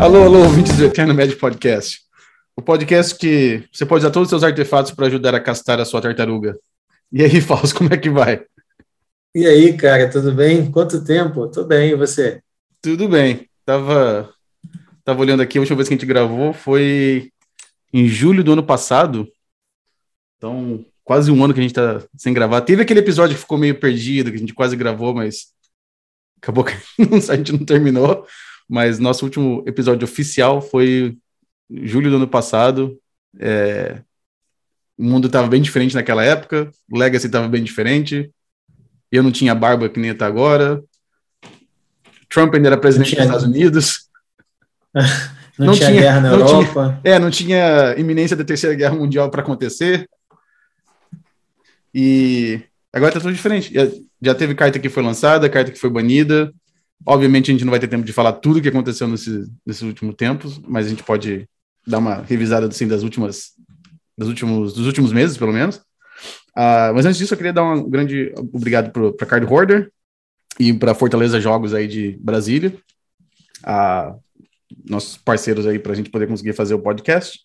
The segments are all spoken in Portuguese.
alô, alô, ouvintes do Eterno Médio Podcast. O podcast que você pode usar todos os seus artefatos para ajudar a castar a sua tartaruga. E aí, Fausto, como é que vai? E aí, cara, tudo bem? Quanto tempo? Tudo bem, e você? Tudo bem. Tava, tava olhando aqui, a última vez que a gente gravou foi em julho do ano passado. Então, quase um ano que a gente tá sem gravar. Teve aquele episódio que ficou meio perdido, que a gente quase gravou, mas acabou que a gente não terminou. Mas nosso último episódio oficial foi julho do ano passado. É... O mundo estava bem diferente naquela época, o Legacy estava bem diferente. Eu não tinha barba que nem está agora. Trump ainda era presidente dos Estados Unidos. não, não, tinha, guerra na Europa. Tinha, é, não tinha iminência da Terceira Guerra Mundial para acontecer. E agora está tudo diferente. Já, já, teve carta que foi lançada, carta que foi banida. Obviamente a gente não vai ter tempo de falar tudo o que aconteceu nesse, nesses últimos tempos, mas a gente pode dar uma revisada assim das últimas, últimos, dos últimos meses, pelo menos. Uh, mas antes disso, eu queria dar um grande obrigado para Card Hoarder e para Fortaleza Jogos aí de Brasília, uh, nossos parceiros aí para a gente poder conseguir fazer o podcast.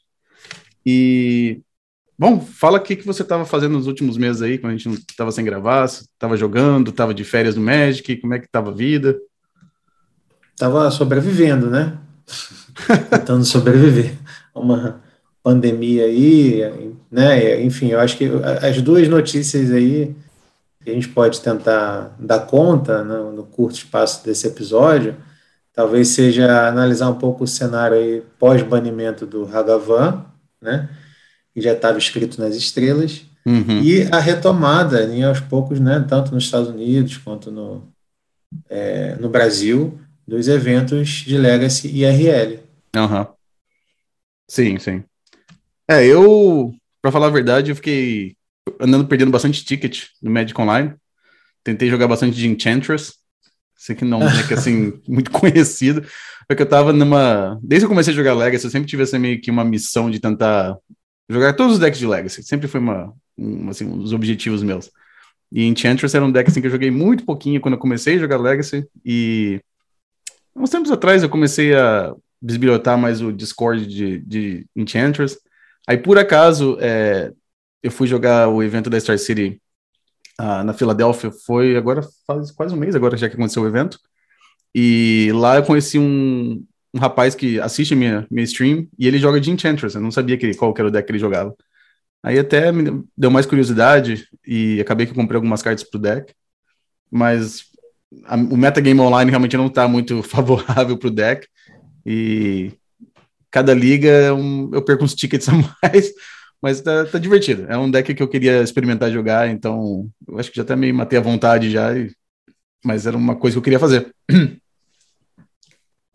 E Bom, fala o que, que você estava fazendo nos últimos meses aí, quando a gente estava sem gravar, estava jogando, estava de férias no Magic, como é que estava a vida? Tava sobrevivendo, né? Tentando sobreviver a uma pandemia aí, né? Enfim, eu acho que as duas notícias aí que a gente pode tentar dar conta no, no curto espaço desse episódio, talvez seja analisar um pouco o cenário aí pós-banimento do Hagavan, né? que já estava escrito nas estrelas, uhum. e a retomada, em aos poucos, né, tanto nos Estados Unidos quanto no, é, no Brasil, dos eventos de Legacy e RL. Uhum. Sim, sim. É, eu, para falar a verdade, eu fiquei andando perdendo bastante ticket no Magic Online. Tentei jogar bastante de Enchantress. Sei que não é que, assim, muito conhecido. Porque eu tava numa. Desde que eu comecei a jogar Legacy, eu sempre tive essa meio que uma missão de tentar jogar todos os decks de Legacy. Sempre foi uma, um, assim, um dos objetivos meus. E Enchantress era um deck assim, que eu joguei muito pouquinho quando eu comecei a jogar Legacy. E uns tempos atrás eu comecei a bisbilhotar mais o Discord de, de Enchantress. Aí, por acaso, é, eu fui jogar o evento da Star City uh, na Filadélfia. Foi agora, faz quase um mês agora já que aconteceu o evento. E lá eu conheci um, um rapaz que assiste minha, minha stream e ele joga de Enchantress. Eu não sabia que, qual que era o deck que ele jogava. Aí até me deu mais curiosidade e acabei que comprei algumas cartas pro deck. Mas a, o metagame online realmente não está muito favorável pro deck. E cada liga um, eu perco uns tickets a mais, mas tá, tá, divertido. É um deck que eu queria experimentar jogar, então eu acho que já até me matei à vontade já, e, mas era uma coisa que eu queria fazer.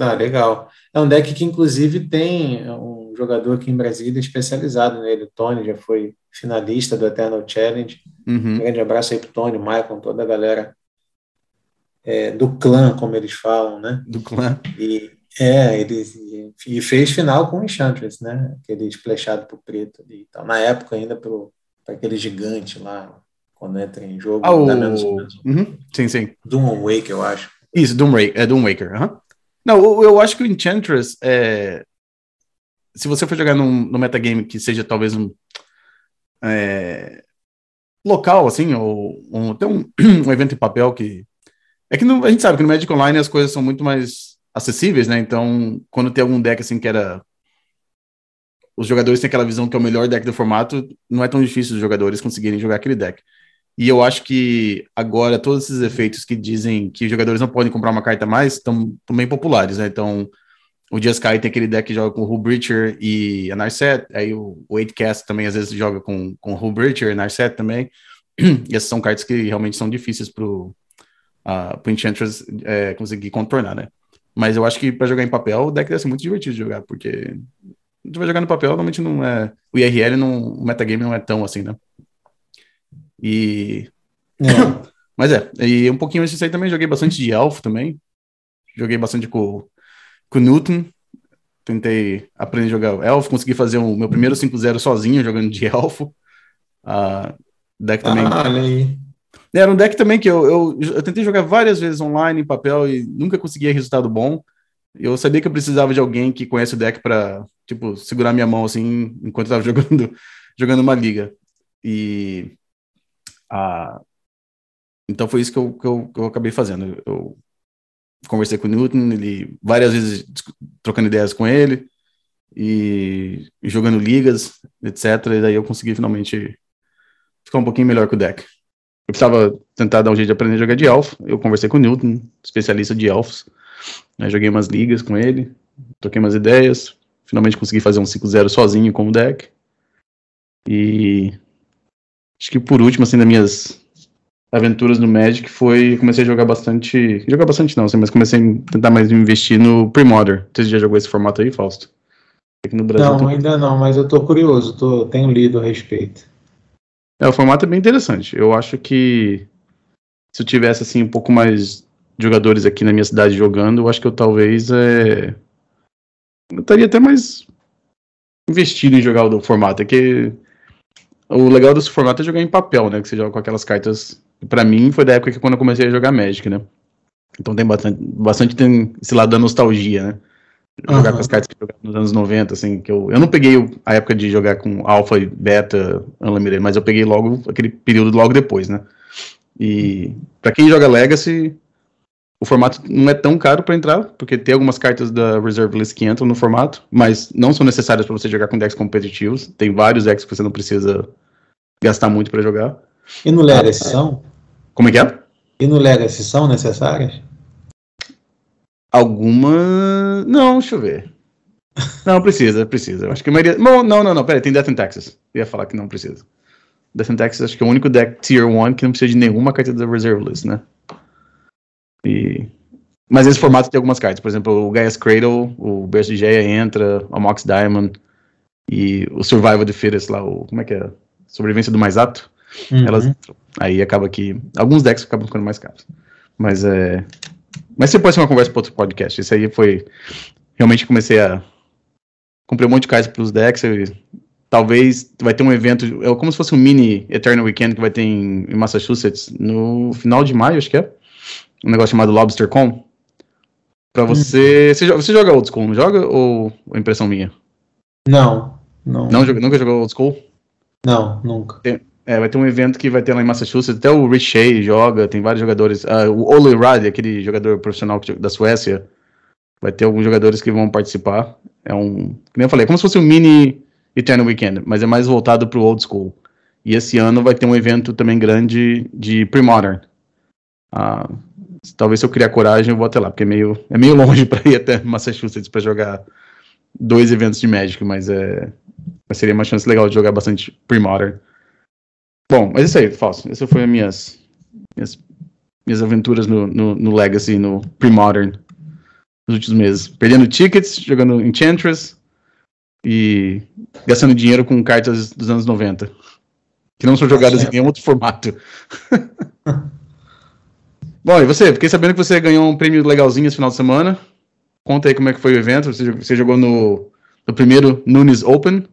Ah, legal. É um deck que, inclusive, tem um jogador aqui em Brasília especializado nele. O Tony já foi finalista do Eternal Challenge. Uhum. Um grande abraço aí pro Tony, Michael, toda a galera é, do clã, como eles falam, né? Do clã. E, é, ele e fez final com o Enchantress, né? Aquele splashado pro preto ali e tal. Na época ainda para aquele gigante lá, quando entra em jogo. Ah, o... menos, menos. Uhum. Sim, sim. Doom Wake, eu acho. Isso, Doom, é Doom Waker. Uhum. Não, eu, eu acho que o Enchantress, é, se você for jogar num, num metagame que seja talvez um é, local, assim, ou, ou até um, um, evento em papel que. É que a gente sabe que no Magic Online as coisas são muito mais acessíveis, né? Então, quando tem algum deck assim que era. Os jogadores têm aquela visão que é o melhor deck do formato, não é tão difícil os jogadores conseguirem jogar aquele deck. E eu acho que agora todos esses efeitos que dizem que os jogadores não podem comprar uma carta mais estão bem populares, né? Então, o Sky tem aquele deck que joga com o Breacher e a Narset, aí o, o 8cast também às vezes joga com, com o Breacher e Narset também. E essas são cartas que realmente são difíceis pro, uh, pro Enchantress é, conseguir contornar, né? Mas eu acho que para jogar em papel, o deck deve ser muito divertido de jogar, porque tu vai jogar no papel, normalmente não é. O IRL, não, o metagame não é tão assim, né? E. É. Mas é, e um pouquinho antes disso aí também joguei bastante de elfo também. Joguei bastante com, com o Newton. Tentei aprender a jogar elfo, consegui fazer o meu primeiro 5-0 sozinho jogando de elfo. Uh, deck também. Ah, olha aí. Era um deck também que eu, eu, eu, tentei jogar várias vezes online em papel e nunca conseguia resultado bom. Eu sabia que eu precisava de alguém que conhece o deck para tipo, segurar minha mão assim enquanto eu tava jogando, jogando uma liga. E a então foi isso que eu, que eu, que eu acabei fazendo. Eu conversei com o Newton, ele várias vezes trocando ideias com ele e jogando ligas, etc. E daí eu consegui finalmente ficar um pouquinho melhor com o deck. Eu precisava tentar dar um jeito de aprender a jogar de elfo. Eu conversei com o Newton, especialista de elfos. Né, joguei umas ligas com ele, troquei umas ideias. Finalmente consegui fazer um 5-0 sozinho com o deck. E acho que por último, assim, das minhas aventuras no Magic foi comecei a jogar bastante. Jogar bastante não, assim, mas comecei a tentar mais investir no Pre-Modern. Você já jogou esse formato aí, Fausto? Aqui no Brasil, não, tô... ainda não, mas eu tô curioso, tô, tenho lido a respeito. É, o formato é bem interessante. Eu acho que se eu tivesse assim um pouco mais jogadores aqui na minha cidade jogando, eu acho que eu talvez é... eu estaria até mais investido em jogar o formato. É que o legal desse formato é jogar em papel, né? Que você joga com aquelas cartas para mim foi da época que quando eu comecei a jogar Magic, né? Então tem bastante, bastante tem esse lado da nostalgia, né? Jogar uhum. com as cartas que eu jogava nos anos 90, assim, que eu, eu não peguei a época de jogar com Alpha e Beta Unlimited, mas eu peguei logo aquele período logo depois, né? E para quem joga Legacy, o formato não é tão caro para entrar, porque tem algumas cartas da Reserve List que entram no formato, mas não são necessárias para você jogar com decks competitivos. Tem vários decks que você não precisa gastar muito para jogar. E no Legacy são? Como é que é? E no Legacy são necessárias? Alguma. Não, deixa eu ver. Não, precisa, precisa. Eu acho que a maioria. Não, não, não, não pera, tem Death in Texas. Eu ia falar que não precisa. Death in Texas acho que é o único deck Tier 1 que não precisa de nenhuma carta da Reserve List, né? E... Mas esse formato tem algumas cartas. Por exemplo, o Gaia's Cradle, o Burst de Geia entra, o Mox Diamond e o Survival the Fittest lá, o. Como é que é? Sobrevivência do mais apto. Uhum. Elas Aí acaba que. Alguns decks acabam ficando mais caros. Mas é. Mas você pode ser uma conversa para outro podcast. Isso aí foi. Realmente comecei a. Comprei um monte de cartas para os decks. Eu... Talvez vai ter um evento. É como se fosse um mini Eternal Weekend que vai ter em, em Massachusetts no final de maio, acho que é. Um negócio chamado LobsterCon. Pra você. Hum. Você, joga, você joga old school, não joga? Ou é impressão minha? Não. Não. não nunca jogou old school? Não, nunca. Tem, é, vai ter um evento que vai ter lá em Massachusetts, até o Rich Shea joga, tem vários jogadores. Uh, o Ole Rad, aquele jogador profissional da Suécia, vai ter alguns jogadores que vão participar. É um, como eu falei, é como se fosse um mini Eternal Weekend, mas é mais voltado para old school. E esse ano vai ter um evento também grande de pre-modern. Uh, talvez se eu criar coragem eu vou até lá, porque é meio, é meio longe para ir até Massachusetts para jogar dois eventos de Magic, mas é, seria uma chance legal de jogar bastante pre-modern. Bom, mas isso aí, Fausto. Essas foram as minhas, minhas, minhas aventuras no, no, no Legacy, no Pre-Modern, nos últimos meses. Perdendo tickets, jogando Enchantress e gastando dinheiro com cartas dos anos 90. Que não são jogadas em nenhum outro formato. Bom, e você? Fiquei sabendo que você ganhou um prêmio legalzinho esse final de semana. Conta aí como é que foi o evento. Você, você jogou no, no primeiro Nunes Open.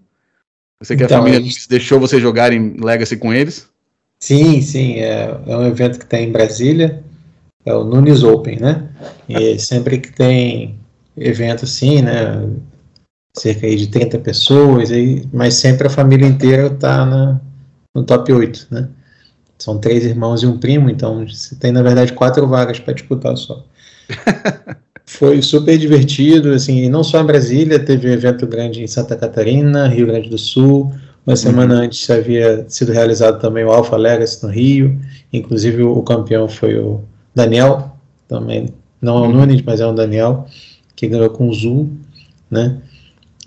Você que então, a família deixou você jogar em Legacy com eles? Sim, sim. É, é um evento que tem em Brasília. É o Nunes Open, né? E sempre que tem evento assim, né? Cerca aí de 30 pessoas, aí, mas sempre a família inteira está no top 8, né? São três irmãos e um primo, então você tem, na verdade, quatro vagas para disputar só. Foi super divertido, assim, não só em Brasília, teve um evento grande em Santa Catarina, Rio Grande do Sul. Uma uhum. semana antes havia sido realizado também o Alpha Legacy no Rio, inclusive o, campeão foi o Daniel, também, não é o uhum. Nunes, mas é o Daniel, que ganhou com o Zul, né?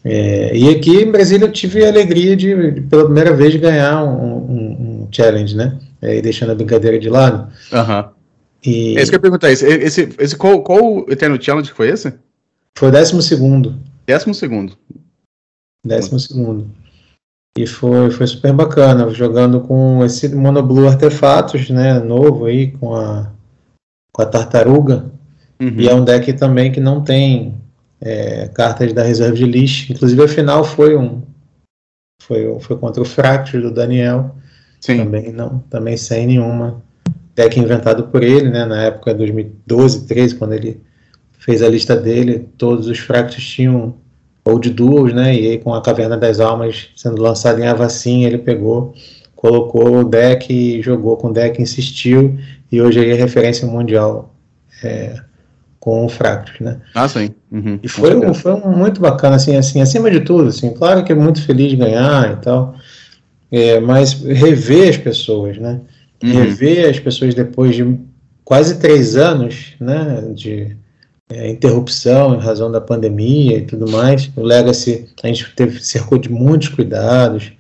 É, e aqui em Brasília eu tive a alegria de, de pela primeira vez, ganhar um, um, um challenge, né? É, deixando a brincadeira de lado. Uhum. E... É isso que eu ia perguntar. Esse, esse, esse, qual, qual Eternal Challenge foi esse? Foi o décimo segundo. Décimo segundo. Décimo segundo. E foi, foi super bacana, jogando com esse Monoblue Artefatos, né, novo aí, com a, com a Tartaruga. Uhum. E é um deck também que não tem é, cartas da reserva de list. Inclusive a final foi um foi, foi contra o Fractus do Daniel. Sim. Também não, também sem nenhuma deck inventado por ele, né, na época de 2012, 13, quando ele fez a lista dele, todos os fractos tinham Old Duels, né? E aí com a Caverna das Almas sendo lançada em Avacin, ele pegou, colocou o deck e jogou com o deck, insistiu, e hoje aí é referência mundial é, com o Fractus, né? Ah, sim. Uhum. E foi, um, foi um muito bacana, assim, assim, acima de tudo, assim, claro que é muito feliz de ganhar e tal, é, mas rever as pessoas, né? Uhum. Rever as pessoas depois de quase três anos, né, de é, interrupção em razão da pandemia e tudo mais. O Legacy, a gente teve, cercou de muitos cuidados,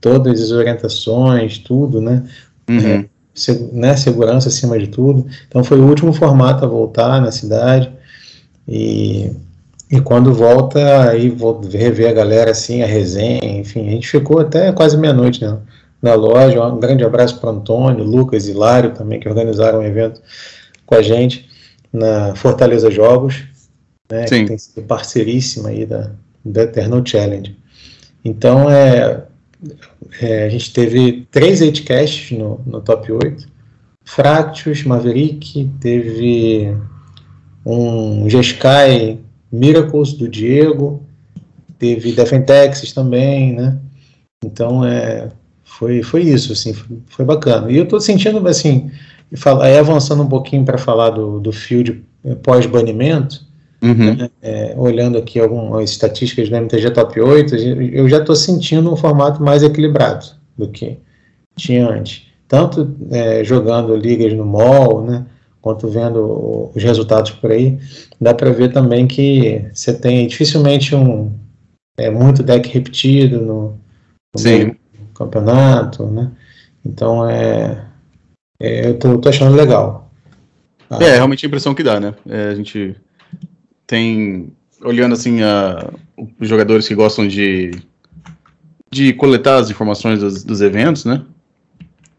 todas as orientações, tudo, né? Uhum. É, se, né? Segurança acima de tudo. Então foi o último formato a voltar na cidade. E, e quando volta, aí vou rever a galera assim, a resenha, enfim, a gente ficou até quase meia-noite né, na loja. Um grande abraço para Antônio, Lucas e Hilário também, que organizaram um evento com a gente na Fortaleza Jogos, né, Sim. que tem sido parceiríssima aí da, da Eternal Challenge. Então, é, é, a gente teve três 8casts no, no top 8. Fractus, Maverick, teve um Jeskai Miracles do Diego, teve Defentex também, né? Então, é, foi, foi isso, assim, foi, foi bacana. E eu estou sentindo, assim, fala, aí avançando um pouquinho para falar do, do field eh, pós-banimento, uhum. né, é, olhando aqui algumas estatísticas do MTG Top 8, eu já estou sentindo um formato mais equilibrado do que tinha antes. Tanto é, jogando ligas no mall, né, quanto vendo os resultados por aí, dá para ver também que você tem dificilmente um é, muito deck repetido no, no campeonato, né? Então é é, eu tô, tô, achando legal. Ah. É, realmente a impressão que dá, né? É, a gente tem, olhando assim, a, os jogadores que gostam de, de coletar as informações dos, dos eventos, né?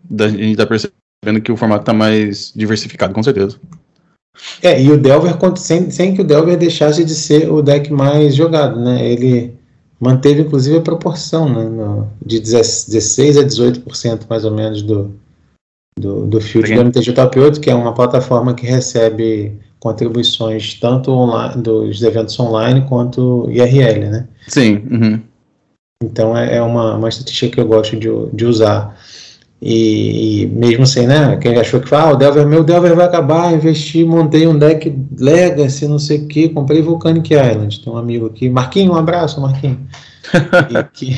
Da, a gente tá percebendo que o formato tá mais diversificado, com certeza. É, e o Delver, sem, sem que o Delver deixasse de ser o deck mais jogado, né? Ele manteve, inclusive, a proporção, né? No, de 16 a 18% mais ou menos do, do, do Field do MTG Top 8, que é uma plataforma que recebe contribuições tanto online, dos eventos online quanto IRL, né? Sim. Uhum. Então é, é uma, uma estatística que eu gosto de, de usar. E, e, mesmo assim, né? Quem achou que ah, o Delver, meu Delver vai acabar, investi, montei um deck Legacy, não sei o que, comprei Volcanic Island. Tem um amigo aqui, Marquinho, um abraço, Marquinho. que,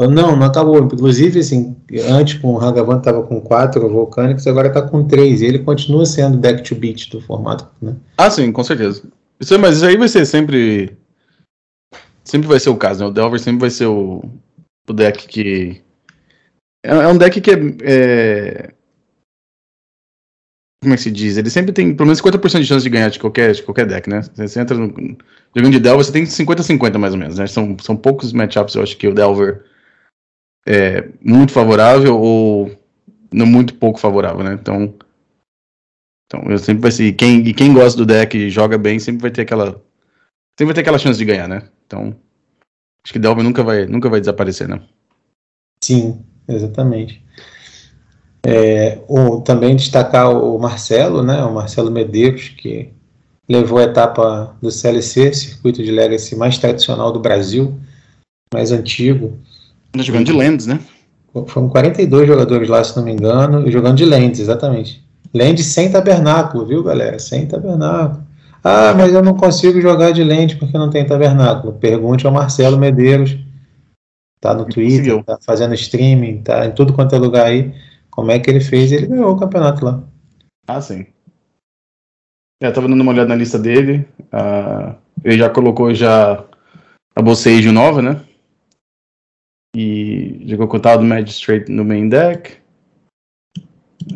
Falou, não, não acabou. Inclusive, assim, antes com o Hagavan estava com quatro vulcânicos, agora está com três. E ele continua sendo deck to beat do formato, né? Ah, sim, com certeza. Isso, mas isso aí vai ser sempre. Sempre vai ser o caso, né? O Delver sempre vai ser o, o deck que. É, é um deck que é, é, Como é que se diz? Ele sempre tem pelo menos 50% de chance de ganhar de qualquer, de qualquer deck, né? Você entra no. Jogando de Delver, você tem 50-50 mais ou menos, né? São, são poucos matchups, eu acho que o Delver é, muito favorável ou não muito pouco favorável, né? Então, então eu sempre vai ser quem e quem gosta do deck e joga bem sempre vai ter aquela sempre vai ter aquela chance de ganhar, né? Então, acho que Delver nunca vai nunca vai desaparecer, né? Sim, exatamente. É, o, também destacar o Marcelo, né? O Marcelo Medeiros que levou a etapa do CLC, circuito de Legacy mais tradicional do Brasil, mais antigo. Jogando de Lands, né? Foram 42 jogadores lá, se não me engano, e jogando de Lands, exatamente. Lands sem tabernáculo, viu, galera? Sem tabernáculo. Ah, mas eu não consigo jogar de Lands porque não tem tabernáculo. Pergunte ao Marcelo Medeiros. Tá no Twitter, conseguiu. tá fazendo streaming, tá em tudo quanto é lugar aí. Como é que ele fez? Ele ganhou o campeonato lá. Ah, sim. É, eu tava dando uma olhada na lista dele. Uh, ele já colocou já a Bolsage nova, né? E jogou com o tal do Magistrate no main deck.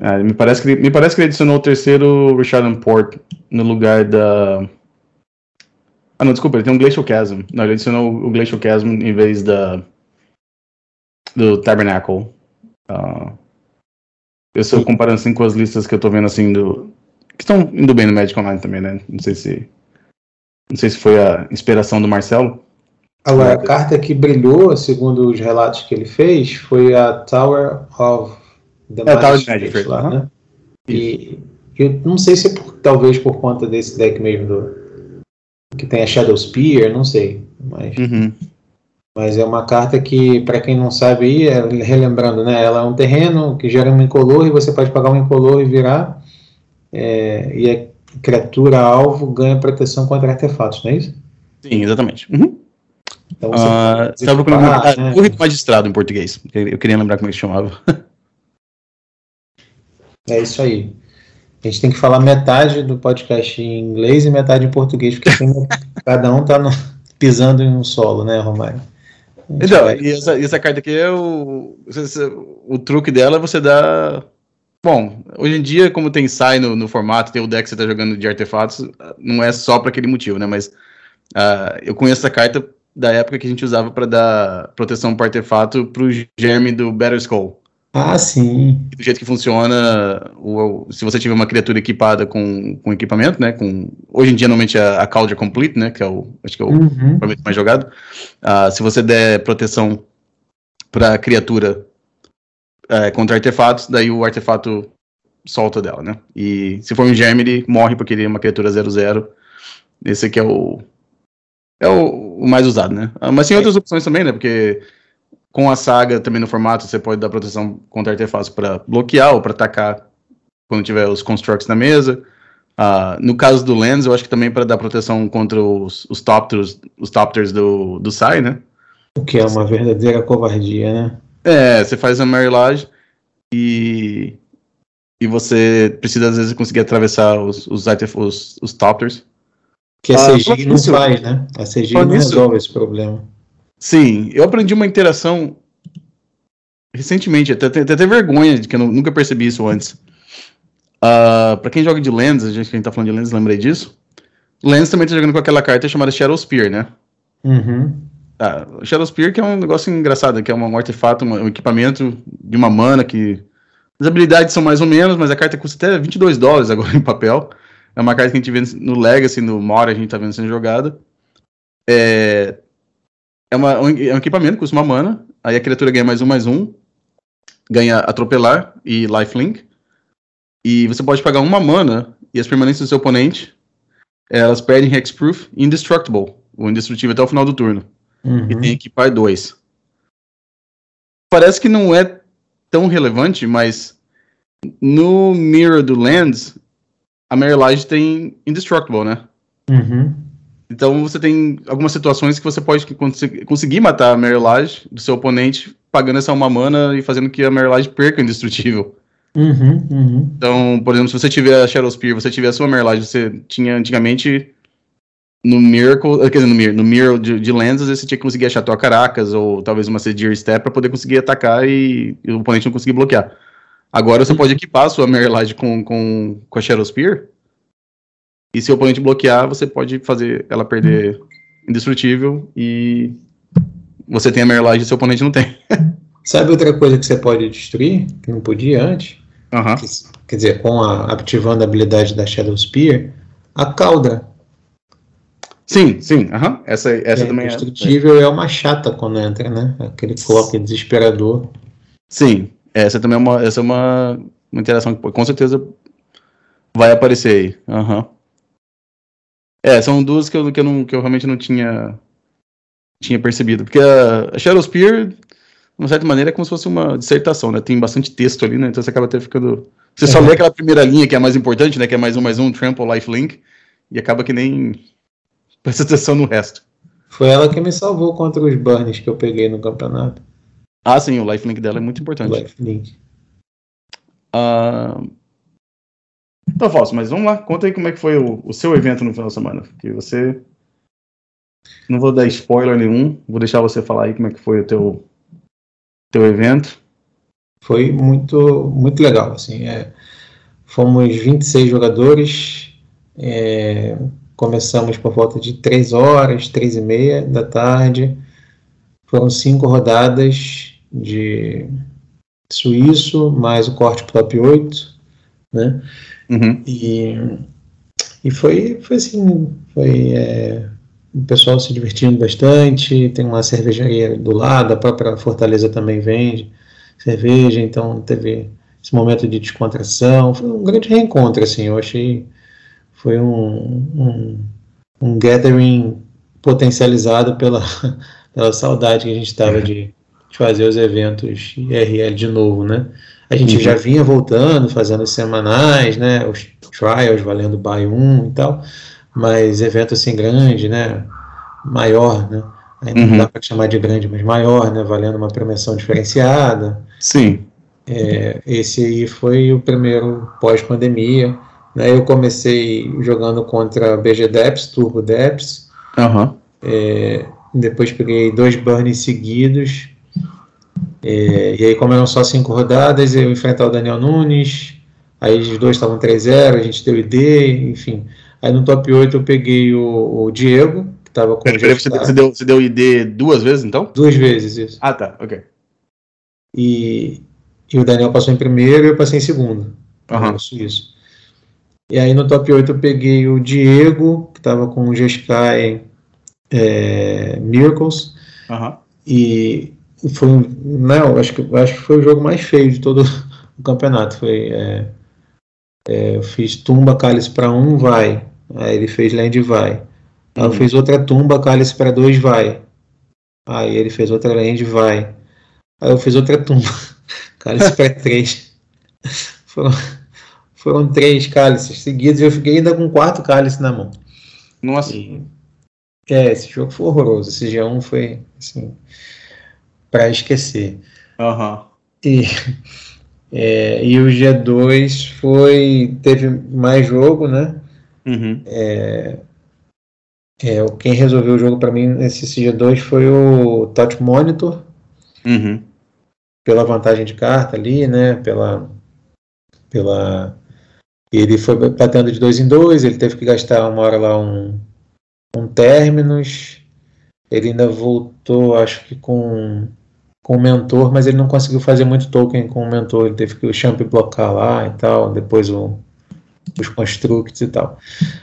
Ah, me, parece que ele, me parece que ele adicionou o terceiro Richard Port no lugar da. Ah, não, desculpa, ele tem um Glacial Chasm. Não, ele adicionou o Glacial Chasm em vez da. Do Tabernacle. Uh, eu estou comparando assim com as listas que eu tô vendo assim do. que estão indo bem no Magic Online também, né? Não sei se. Não sei se foi a inspiração do Marcelo. Agora, a carta que brilhou, segundo os relatos que ele fez, foi a Tower of the é, Magic, lá, né? E eu não sei se é por, talvez por conta desse deck mesmo do, que tem a Shadow Spear, não sei. Mas, uhum. Mas é uma carta que, para quem não sabe aí, é, relembrando, né? Ela é um terreno que gera um incolor e você pode pagar um incolor e virar. É, e a criatura alvo ganha proteção contra artefatos, não é isso? Sim, exatamente. Uhum. Então você uh, estava procurando né? magistrado em português. Eu queria lembrar como é que chamava. É isso aí. A gente tem que falar metade do podcast em inglês e metade em português, porque cada um tá no, pisando em um solo, né, Romário? Então, e essa, essa, carta aqui é o. O truque dela é você dar. Bom, hoje em dia, como tem sai no, no formato, tem o deck que você tá jogando de artefatos, não é só para aquele motivo, né? Mas uh, eu conheço essa carta da época que a gente usava para dar proteção para artefato pro germe do Better Skull. Ah, sim. Do jeito que funciona, o, se você tiver uma criatura equipada com, com equipamento, né? Com, hoje em dia, normalmente, a, a Cauldron Complete, né? Que é o, acho que é o uhum. mais jogado. Uh, se você der proteção para criatura uh, contra artefatos, daí o artefato solta dela, né? E se for um germe, ele morre porque ele é uma criatura 0-0. Esse aqui é o. É o, o mais usado, né? Uh, mas tem outras opções também, né? Porque com a saga também no formato, você pode dar proteção contra artefatos para bloquear ou para atacar quando tiver os constructs na mesa. Uh, no caso do Lens, eu acho que também para dar proteção contra os, os Topters, os Topters do, do Sai, né? O que é uma verdadeira covardia, né? É, você faz a Marilage e, e você precisa às vezes conseguir atravessar os, os, os, os Topters. Que a CG uh, não faz, né? A CG não resolve esse problema. Sim, eu aprendi uma interação recentemente, até, até, até vergonha de que eu nunca percebi isso antes. Uh, pra quem joga de Lens, a gente, que a gente tá falando de Lens, lembrei disso. Lens também tá jogando com aquela carta chamada Shadow Spear, né? Uhum. Ah, Shadow Spear que é um negócio engraçado, que é um artefato, um, um equipamento de uma mana que... As habilidades são mais ou menos, mas a carta custa até 22 dólares agora em papel. É uma carta que a gente vê no Legacy, no Mora, a gente tá vendo sendo jogada. É, é, uma, um, é um equipamento, custa uma mana. Aí a criatura ganha mais um, mais um. Ganha atropelar e lifelink. E você pode pagar uma mana e as permanências do seu oponente elas perdem Hexproof e Indestructible, o indestrutível até o final do turno. Uhum. E tem equipar dois. Parece que não é tão relevante, mas no Mirror do Lands, a Mary tem Indestructible, né? Uhum. Então você tem algumas situações que você pode conseguir matar a Marilage do seu oponente pagando essa uma mana e fazendo que a Marilage perca o indestrutível. Uhum, uhum. Então, por exemplo, se você tiver a Shadow Spear, você tiver a sua Marilage, você tinha antigamente no Miracle, quer dizer, no Mirror, no Mirror de, de vezes você tinha que conseguir achar tua Caracas ou talvez uma Sedir Step para poder conseguir atacar e, e, o oponente não conseguir bloquear. Agora você uhum. pode equipar a sua Marilage com, com, com a Shadow Spear e se o oponente bloquear, você pode fazer ela perder indestrutível e você tem a Merlage e seu oponente não tem. Sabe outra coisa que você pode destruir, que não podia antes? Uhum. Que, quer dizer, com a, ativando a habilidade da Shadow Spear, a cauda. Sim, sim, uhum. essa, essa é, também indestrutível é. é uma chata quando entra, né? Aquele clock desesperador. Sim, essa também é uma, essa é uma, uma interação que com certeza vai aparecer aí. Uhum. É, são duas que eu, que eu, não, que eu realmente não tinha, tinha percebido. Porque a, a Shadow Spear, de uma certa maneira, é como se fosse uma dissertação, né? Tem bastante texto ali, né? Então você acaba até ficando. Você só lê aquela primeira linha que é a mais importante, né? Que é mais um, mais um, Trample, Lifelink, e acaba que nem presta atenção no resto. Foi ela que me salvou contra os burns que eu peguei no campeonato. Ah, sim, o lifelink dela é muito importante. Lifelink. Uh, então, Fausto, mas vamos lá, conta aí como é que foi o, o seu evento no final de semana. Que você. Não vou dar spoiler nenhum, vou deixar você falar aí como é que foi o teu, teu evento. Foi muito, muito legal, assim. É, fomos 26 jogadores, é, começamos por volta de 3 horas, 3 e meia da tarde. Foram cinco rodadas de suíço, mais o corte top 8, né? Uhum. E, e foi, foi assim, foi é, o pessoal se divertindo bastante, tem uma cervejaria do lado, a própria Fortaleza também vende cerveja, então teve esse momento de descontração, foi um grande reencontro, assim, eu achei, foi um, um, um gathering potencializado pela, pela saudade que a gente estava de, de, fazer os eventos IRL de novo, né? A gente uhum. já vinha voltando, fazendo semanais, né? Os trials valendo buy 1 e tal, mas evento assim grande, né? Maior, né? Ainda uhum. não dá para chamar de grande, mas maior, né? Valendo uma premiação diferenciada. Sim. É, esse aí foi o primeiro pós-pandemia. Né? Eu comecei jogando contra BG Deps, Turbo Deps. Uhum. É, depois peguei dois burns seguidos. É, e aí, como eram só cinco rodadas, eu enfrentar o Daniel Nunes. Aí os dois estavam 3-0, a gente deu ID, enfim. Aí no top 8 eu peguei o, o Diego, que estava com o você, você, deu, você deu ID duas vezes, então? Duas vezes, isso. Ah, tá, ok. E, e o Daniel passou em primeiro e eu passei em segundo. Uhum. Isso. E aí no top 8 eu peguei o Diego, que estava com o Jeskai é, Miracles. Uhum. E foi não, acho que acho que foi o jogo mais feio de todo o campeonato. Foi é, é, eu fiz tumba cálice para um vai, aí ele fez land vai. Aí eu uhum. fiz outra tumba cálice para dois vai. Aí ele fez outra land vai. Aí eu fiz outra tumba cálice para três. Foram, foram três cálices seguidos e eu fiquei ainda com quatro cálices na mão. Nossa. E, é, esse jogo foi horroroso. Esse G1 foi assim para esquecer. Uhum. E, é, e o G2 foi. teve mais jogo, né? Uhum. É, é, quem resolveu o jogo para mim nesse G2 foi o Touch Monitor. Uhum. Pela vantagem de carta ali, né? Pela. pela ele foi batendo de dois em dois, ele teve que gastar uma hora lá um, um términos. Ele ainda voltou, acho que com com o mentor, mas ele não conseguiu fazer muito token com o mentor, ele teve que o champ blocar lá e tal, depois o, os constructs e tal.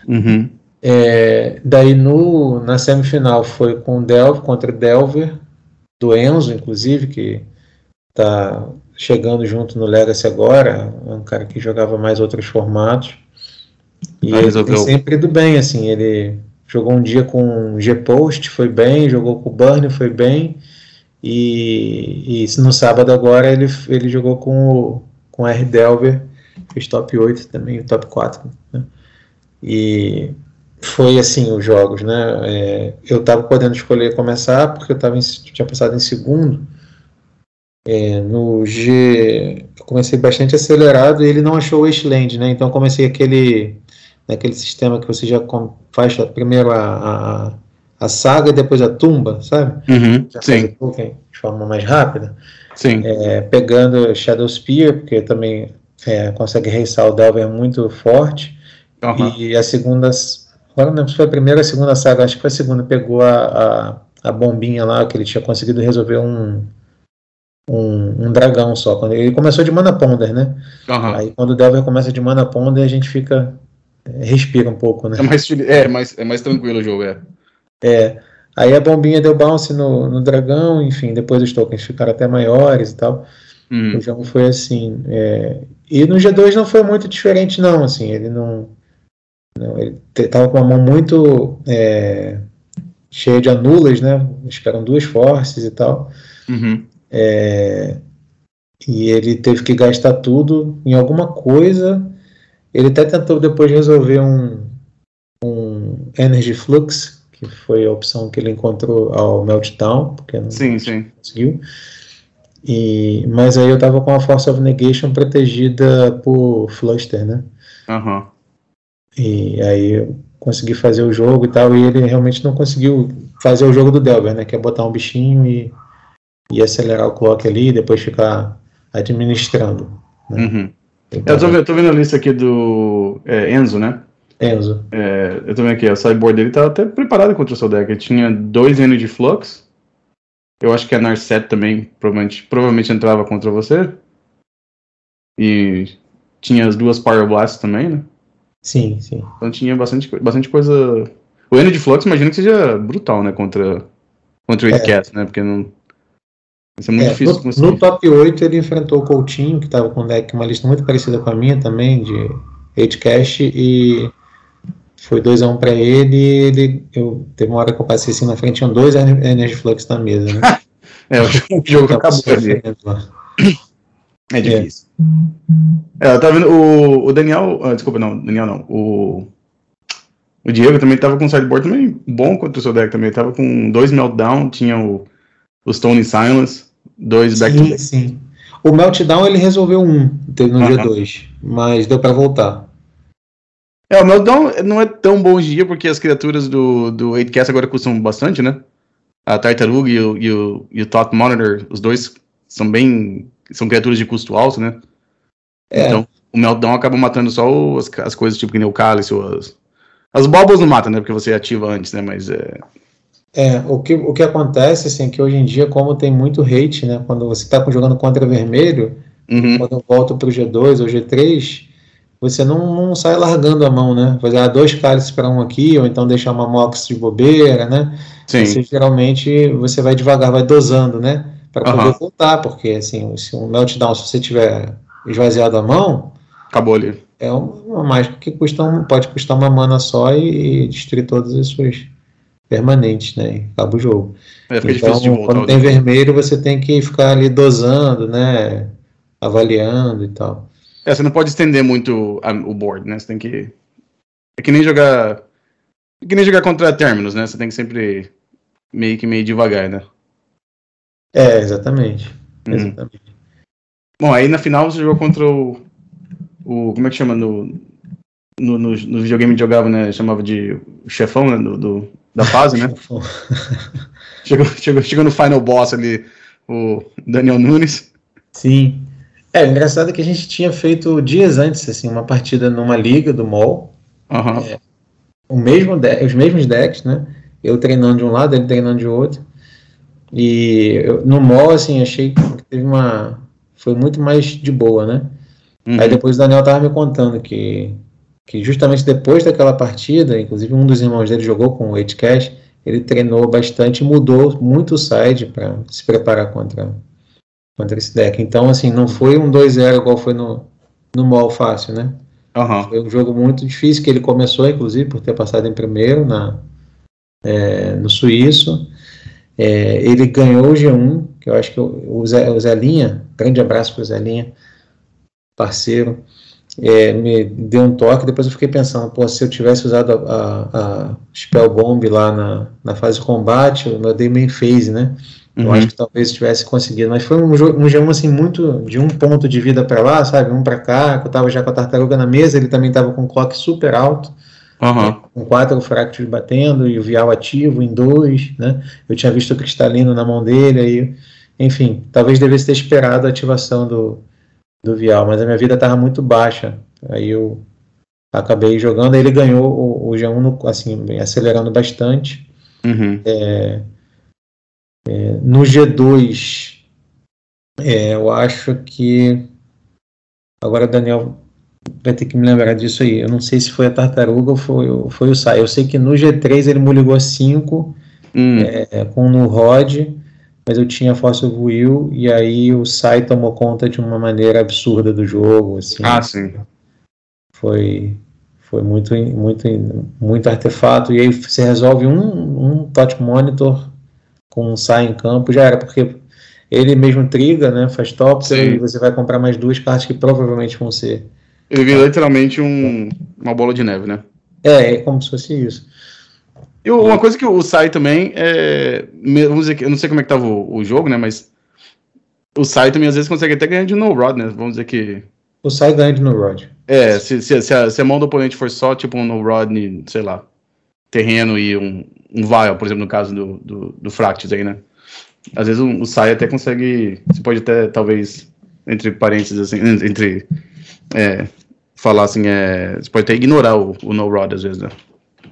Uhum. É, daí no, na semifinal foi com o Delver, contra o Delver, do Enzo, inclusive, que está chegando junto no Legacy agora, é um cara que jogava mais outros formatos. E ah, ele resolveu. sempre ido bem, assim, ele jogou um dia com G-Post, foi bem, jogou com o Burn, foi bem, e, e no sábado agora ele, ele jogou com o com R. Delver, fez top 8 também, top 4. Né? E foi assim os jogos, né? É, eu estava podendo escolher começar porque eu tava em, tinha passado em segundo. É, no G eu comecei bastante acelerado e ele não achou o Wasteland, né? Então comecei aquele naquele sistema que você já faz primeiro a, a a saga e depois a tumba, sabe? Uhum, sim. de forma mais rápida. Sim. É, pegando Shadow Spear, porque também é, consegue reissar o Delver muito forte. Uhum. E a segunda. Agora não se foi a primeira ou a segunda saga, acho que foi a segunda. Pegou a, a, a bombinha lá, que ele tinha conseguido resolver um, um, um, dragão só. Quando ele começou de Mana Ponder, né? Uhum. Aí quando o Delver começa de Mana Ponder, a gente fica. Respira um pouco, né? É mais, é, mais, é mais tranquilo o jogo, é. É, aí a bombinha deu bounce no, no dragão, enfim, depois os tokens ficaram até maiores e tal. Hum. O jogo foi assim. É, e no G2 não foi muito diferente, não. Assim, ele não. não ele tava com a mão muito é, cheia de anulas, né? Acho que eram duas forces e tal. Uhum. É, e ele teve que gastar tudo em alguma coisa. Ele até tentou depois resolver um, um Energy Flux, que foi a opção que ele encontrou ao Meltdown, porque não sim, sim. conseguiu. E, mas aí eu tava com a Force of Negation protegida por Fluster, né? Uhum. E aí eu consegui fazer o jogo e tal, e ele realmente não conseguiu fazer o jogo do Delver, né? Que é botar um bichinho e, e acelerar o clock ali e depois ficar administrando. Né? Uhum. Então, eu tô, eu tô, vendo a lista aqui do é, Enzo, né? Enzo. É, eu também aqui, a sideboard dele tá até preparada contra o seu deck. Ele tinha dois Energy Flux. Eu acho que a Narset também provavelmente, provavelmente entrava contra você. E tinha as duas Power Blasts também, né? Sim, sim. Então tinha bastante, bastante coisa. O Energy Flux imagino que seja brutal, né? Contra, contra o 8 né? Porque não. Isso é muito é, difícil. No, no, top 8 ele enfrentou o Coutinho, que estava com um deck, uma lista muito parecida com a minha também, de 8 Cash, e foi 2x1 um para ele e ele, eu, teve uma hora que eu passei assim na frente, tinham dois Energy Flux na mesa, né? é, o jogo acabou ali. É difícil. É. é, eu tava vendo o, o Daniel, ah, desculpa, não, Daniel não, o, o Diego também tava com um sideboard também bom contra o seu deck também, ele tava com dois Meltdown, tinha o, o Stone Silence, dois back-to-back. Sim, sim. O Meltdown ele resolveu um, teve no uh -huh. dia 2, mas deu para voltar. É, o Meltdown não é tão bom dia porque as criaturas do, do 8cast agora custam bastante, né? A Tartaruga e o, e o, e o Thought Monitor, os dois são bem. são criaturas de custo alto, né? É. Então, o Meltdown acaba matando só as, as coisas tipo que nem o Cálice, as, as bobas não matam, né? Porque você ativa antes, né? Mas é. É, o que, o que acontece, assim, é que hoje em dia, como tem muito hate, né? Quando você está jogando contra vermelho, uhum. quando volta para o G2 ou G3, você não, não, sai largando a mão, né? Fazer ah, dois cálices para um aqui, ou então deixar uma mox de bobeira, né? Sim. Você geralmente você vai devagar, vai dosando, né? Para poder uhum. voltar, porque assim, se um meltdown, se você tiver esvaziado a mão, acabou ali. É uma mágica que custa um, pode custar uma mana só e, e destruir todas as suas permanentes, né? Acaba o jogo. É, então, quando tem vermelho, você tem que ficar ali dosando, né? Avaliando e tal. É, você não pode estender muito a, o board, né? Você tem que. É que nem jogar. É que nem jogar contra términos, né? Você tem que sempre meio que meio devagar, né? É, exatamente. Uhum. Exatamente. Bom, aí na final você jogou contra o. o como é que chama? No, no, no, no videogame jogava, né? Chamava de chefão, né? Do, do da fase, né? chegou, chegou, chegou no final boss ali, o Daniel Nunes. Sim. É, o engraçado é que a gente tinha feito dias antes, assim, uma partida numa liga do MOL. Uhum. É, o mesmo os mesmos decks, né? Eu treinando de um lado, ele treinando de outro. E eu, no MOL, assim, achei que teve uma. Foi muito mais de boa, né? Uhum. Aí depois o Daniel tava me contando que que justamente depois daquela partida, inclusive um dos irmãos dele jogou com o 8 Cash, ele treinou bastante, mudou muito o side para se preparar contra, contra esse deck. Então, assim, não foi um 2-0 igual foi no, no mall fácil, né? Uhum. Foi um jogo muito difícil, que ele começou, inclusive, por ter passado em primeiro na, é, no Suíço. É, ele ganhou o G1, que eu acho que o Zé, o Zé Linha, grande abraço para o Zé Linha, parceiro é, me deu um toque. Depois eu fiquei pensando, pô, se eu tivesse usado a, a, a Spell Bomb lá na, na fase de combate, eu dei main phase, né? Eu uhum. acho que talvez tivesse conseguido, mas foi um, um G1 assim muito de um ponto de vida para lá, sabe? Um para cá, que eu tava já com a tartaruga na mesa, ele também tava com um clock super alto, uhum. com quatro fractures batendo e o vial ativo em dois, né? Eu tinha visto o cristalino na mão dele, aí, enfim, talvez devesse ter esperado a ativação do, do Vial, mas a minha vida estava muito baixa. Aí eu acabei jogando, aí ele ganhou o, o G1 no, assim, acelerando bastante. Uhum. É, é, no G2, é, eu acho que. Agora, Daniel vai ter que me lembrar disso aí. Eu não sei se foi a tartaruga ou foi, foi o Sai. Eu sei que no G3 ele me ligou 5 hum. é, com no Rod mas eu tinha of Will e aí o Sai tomou conta de uma maneira absurda do jogo, assim. Ah, sim. Foi foi muito muito muito artefato e aí você resolve um um touch monitor com um Sai em campo já era porque ele mesmo triga, né, faz top e você vai comprar mais duas cartas que provavelmente vão ser ele vira literalmente um, uma bola de neve, né? É, é como se fosse isso. E uma coisa que o Sai também é. Vamos dizer que eu não sei como é que tava o, o jogo, né? Mas o Sai também às vezes consegue até ganhar de no rod, né? Vamos dizer que. O Sai ganha de no rod. É, se, se, se, a, se a mão do oponente for só tipo um no rod, sei lá, terreno e um, um vial, por exemplo, no caso do, do, do Fractus aí, né? Às vezes o, o Sai até consegue. Você pode até, talvez, entre parênteses, assim, entre. É, falar assim, é, você pode até ignorar o, o no rod às vezes, né?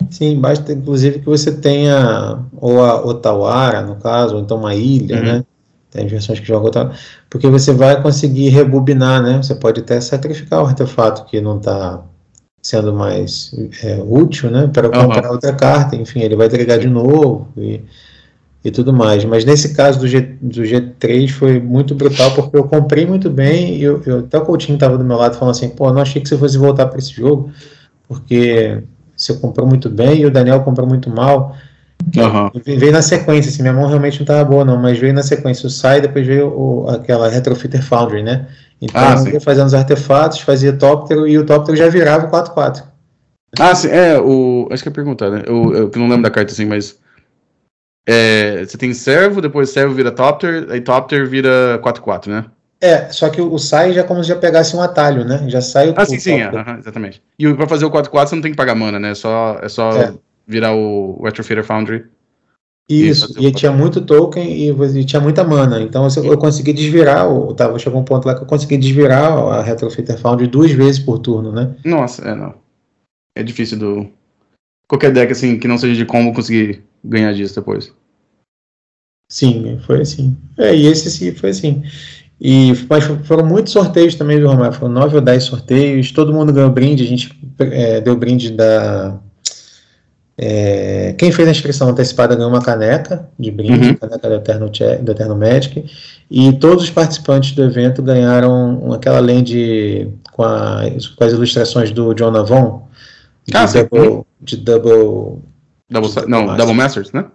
Sim, basta inclusive que você tenha ou a Otawara, no caso, ou então uma ilha, uhum. né? Tem versões que jogam Otawara, porque você vai conseguir rebobinar, né? Você pode até sacrificar o artefato que não está sendo mais é, útil, né? Para comprar uhum. outra carta, enfim, ele vai entregar de novo e, e tudo mais. Mas nesse caso do, G, do G3 foi muito brutal, porque eu comprei muito bem e eu, eu até o Coutinho estava do meu lado falando assim, pô, não achei que você fosse voltar para esse jogo, porque você comprou muito bem e o Daniel comprou muito mal. Aham. Veio na sequência, assim, minha mão realmente não estava boa, não, mas veio na sequência o SAI, depois veio o- aquela Retrofitter Foundry, né? Então Ah, ia fazendo os artefatos, fazia tóptero e o tóptero já virava o 4-4. Ah, sim, é, o. Acho que ia perguntar, né? Eu, eu não lembro da carta assim, mas. É, você tem servo, depois servo vira Topter, aí Topter vira 4-4, né? É, só que o, o SAI já é como se já pegasse um atalho, né? Já sai o Ah, sim, o sim, é, tóptero. aham, exatamente. E pra fazer o 4-4 você não tem que pagar mana, né? É só, é só É. virar o Retrofitter Foundry. Isso, e tinha muito token e, e tinha muita mana. Então eu, eu consegui desvirar, o, tava, chegou um ponto lá que eu consegui desvirar a Retrofitter Foundry duas vezes por turno, né? Nossa, é, não. É difícil do. Qualquer deck, assim, que não seja de combo conseguir ganhar disso depois. Sim, foi assim. É, e esse sim foi assim. E, mas foram muitos sorteios também, viu, Romário? Foram nove ou dez sorteios, todo mundo ganhou brinde, a gente é, deu brinde da. É, quem fez a inscrição antecipada ganhou uma caneca de brinde, Uhum. caneca do Eterno, do Eterno Magic, e todos os participantes do evento ganharam aquela lente com, a- com as ilustrações do John Avon, de, Ah, double, de double Double, Double não, Masters. Double Masters, né?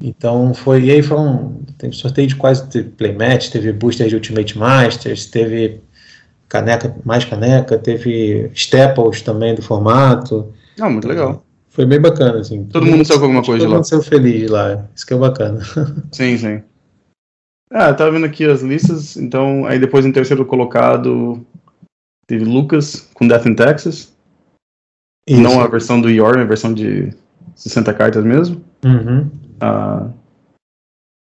Então foi, e aí foram, teve sorteio de quase, teve playmatch, teve booster de Ultimate Masters, teve caneca, mais caneca, teve staples também do formato. Não, muito legal. Foi bem bacana, assim. Todo mundo saiu com alguma coisa de Todo lá. mundo saiu feliz lá, isso que é bacana. Sim, sim. Ah, eu tava vendo aqui as listas, então, aí depois em terceiro colocado teve Lucas com Death in Texas. Não a versão do Yorm, a versão de 60 cartas mesmo. Uhum. Ah,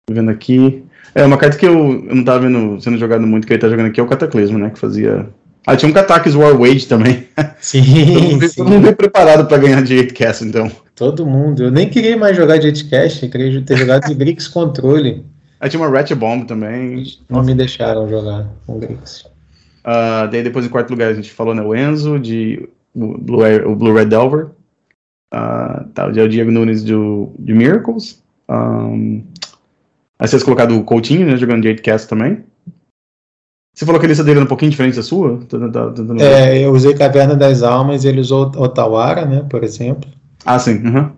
tô vendo aqui. É, uma carta que eu, eu não tava vendo sendo jogado muito, que ele tá jogando aqui é o Cataclismo, né? Que fazia. Ah, tinha um Katakis War Wage também. Sim, Todo sim. todo mundo veio preparado pra ganhar de 8 cast, então. Todo mundo. Eu nem queria mais jogar de Edcast, eu queria ter jogado de Grix Controle. Aí tinha uma Ratchet Bomb também. Não me deixaram jogar com Grix. Ah, daí depois em quarto lugar a gente falou, né? O Enzo, de, o Blue, o Blue Red Delver. Ah, tá, o Diego Nunes do, de Miracles. Um, aí vocês colocaram o Coutinho, né? Jogando de 8cast também. Você falou que a lista dele era um pouquinho diferente da sua? É, eu usei Caverna das Almas, ele usou Otawara, né, por exemplo. Ah, sim. uhum.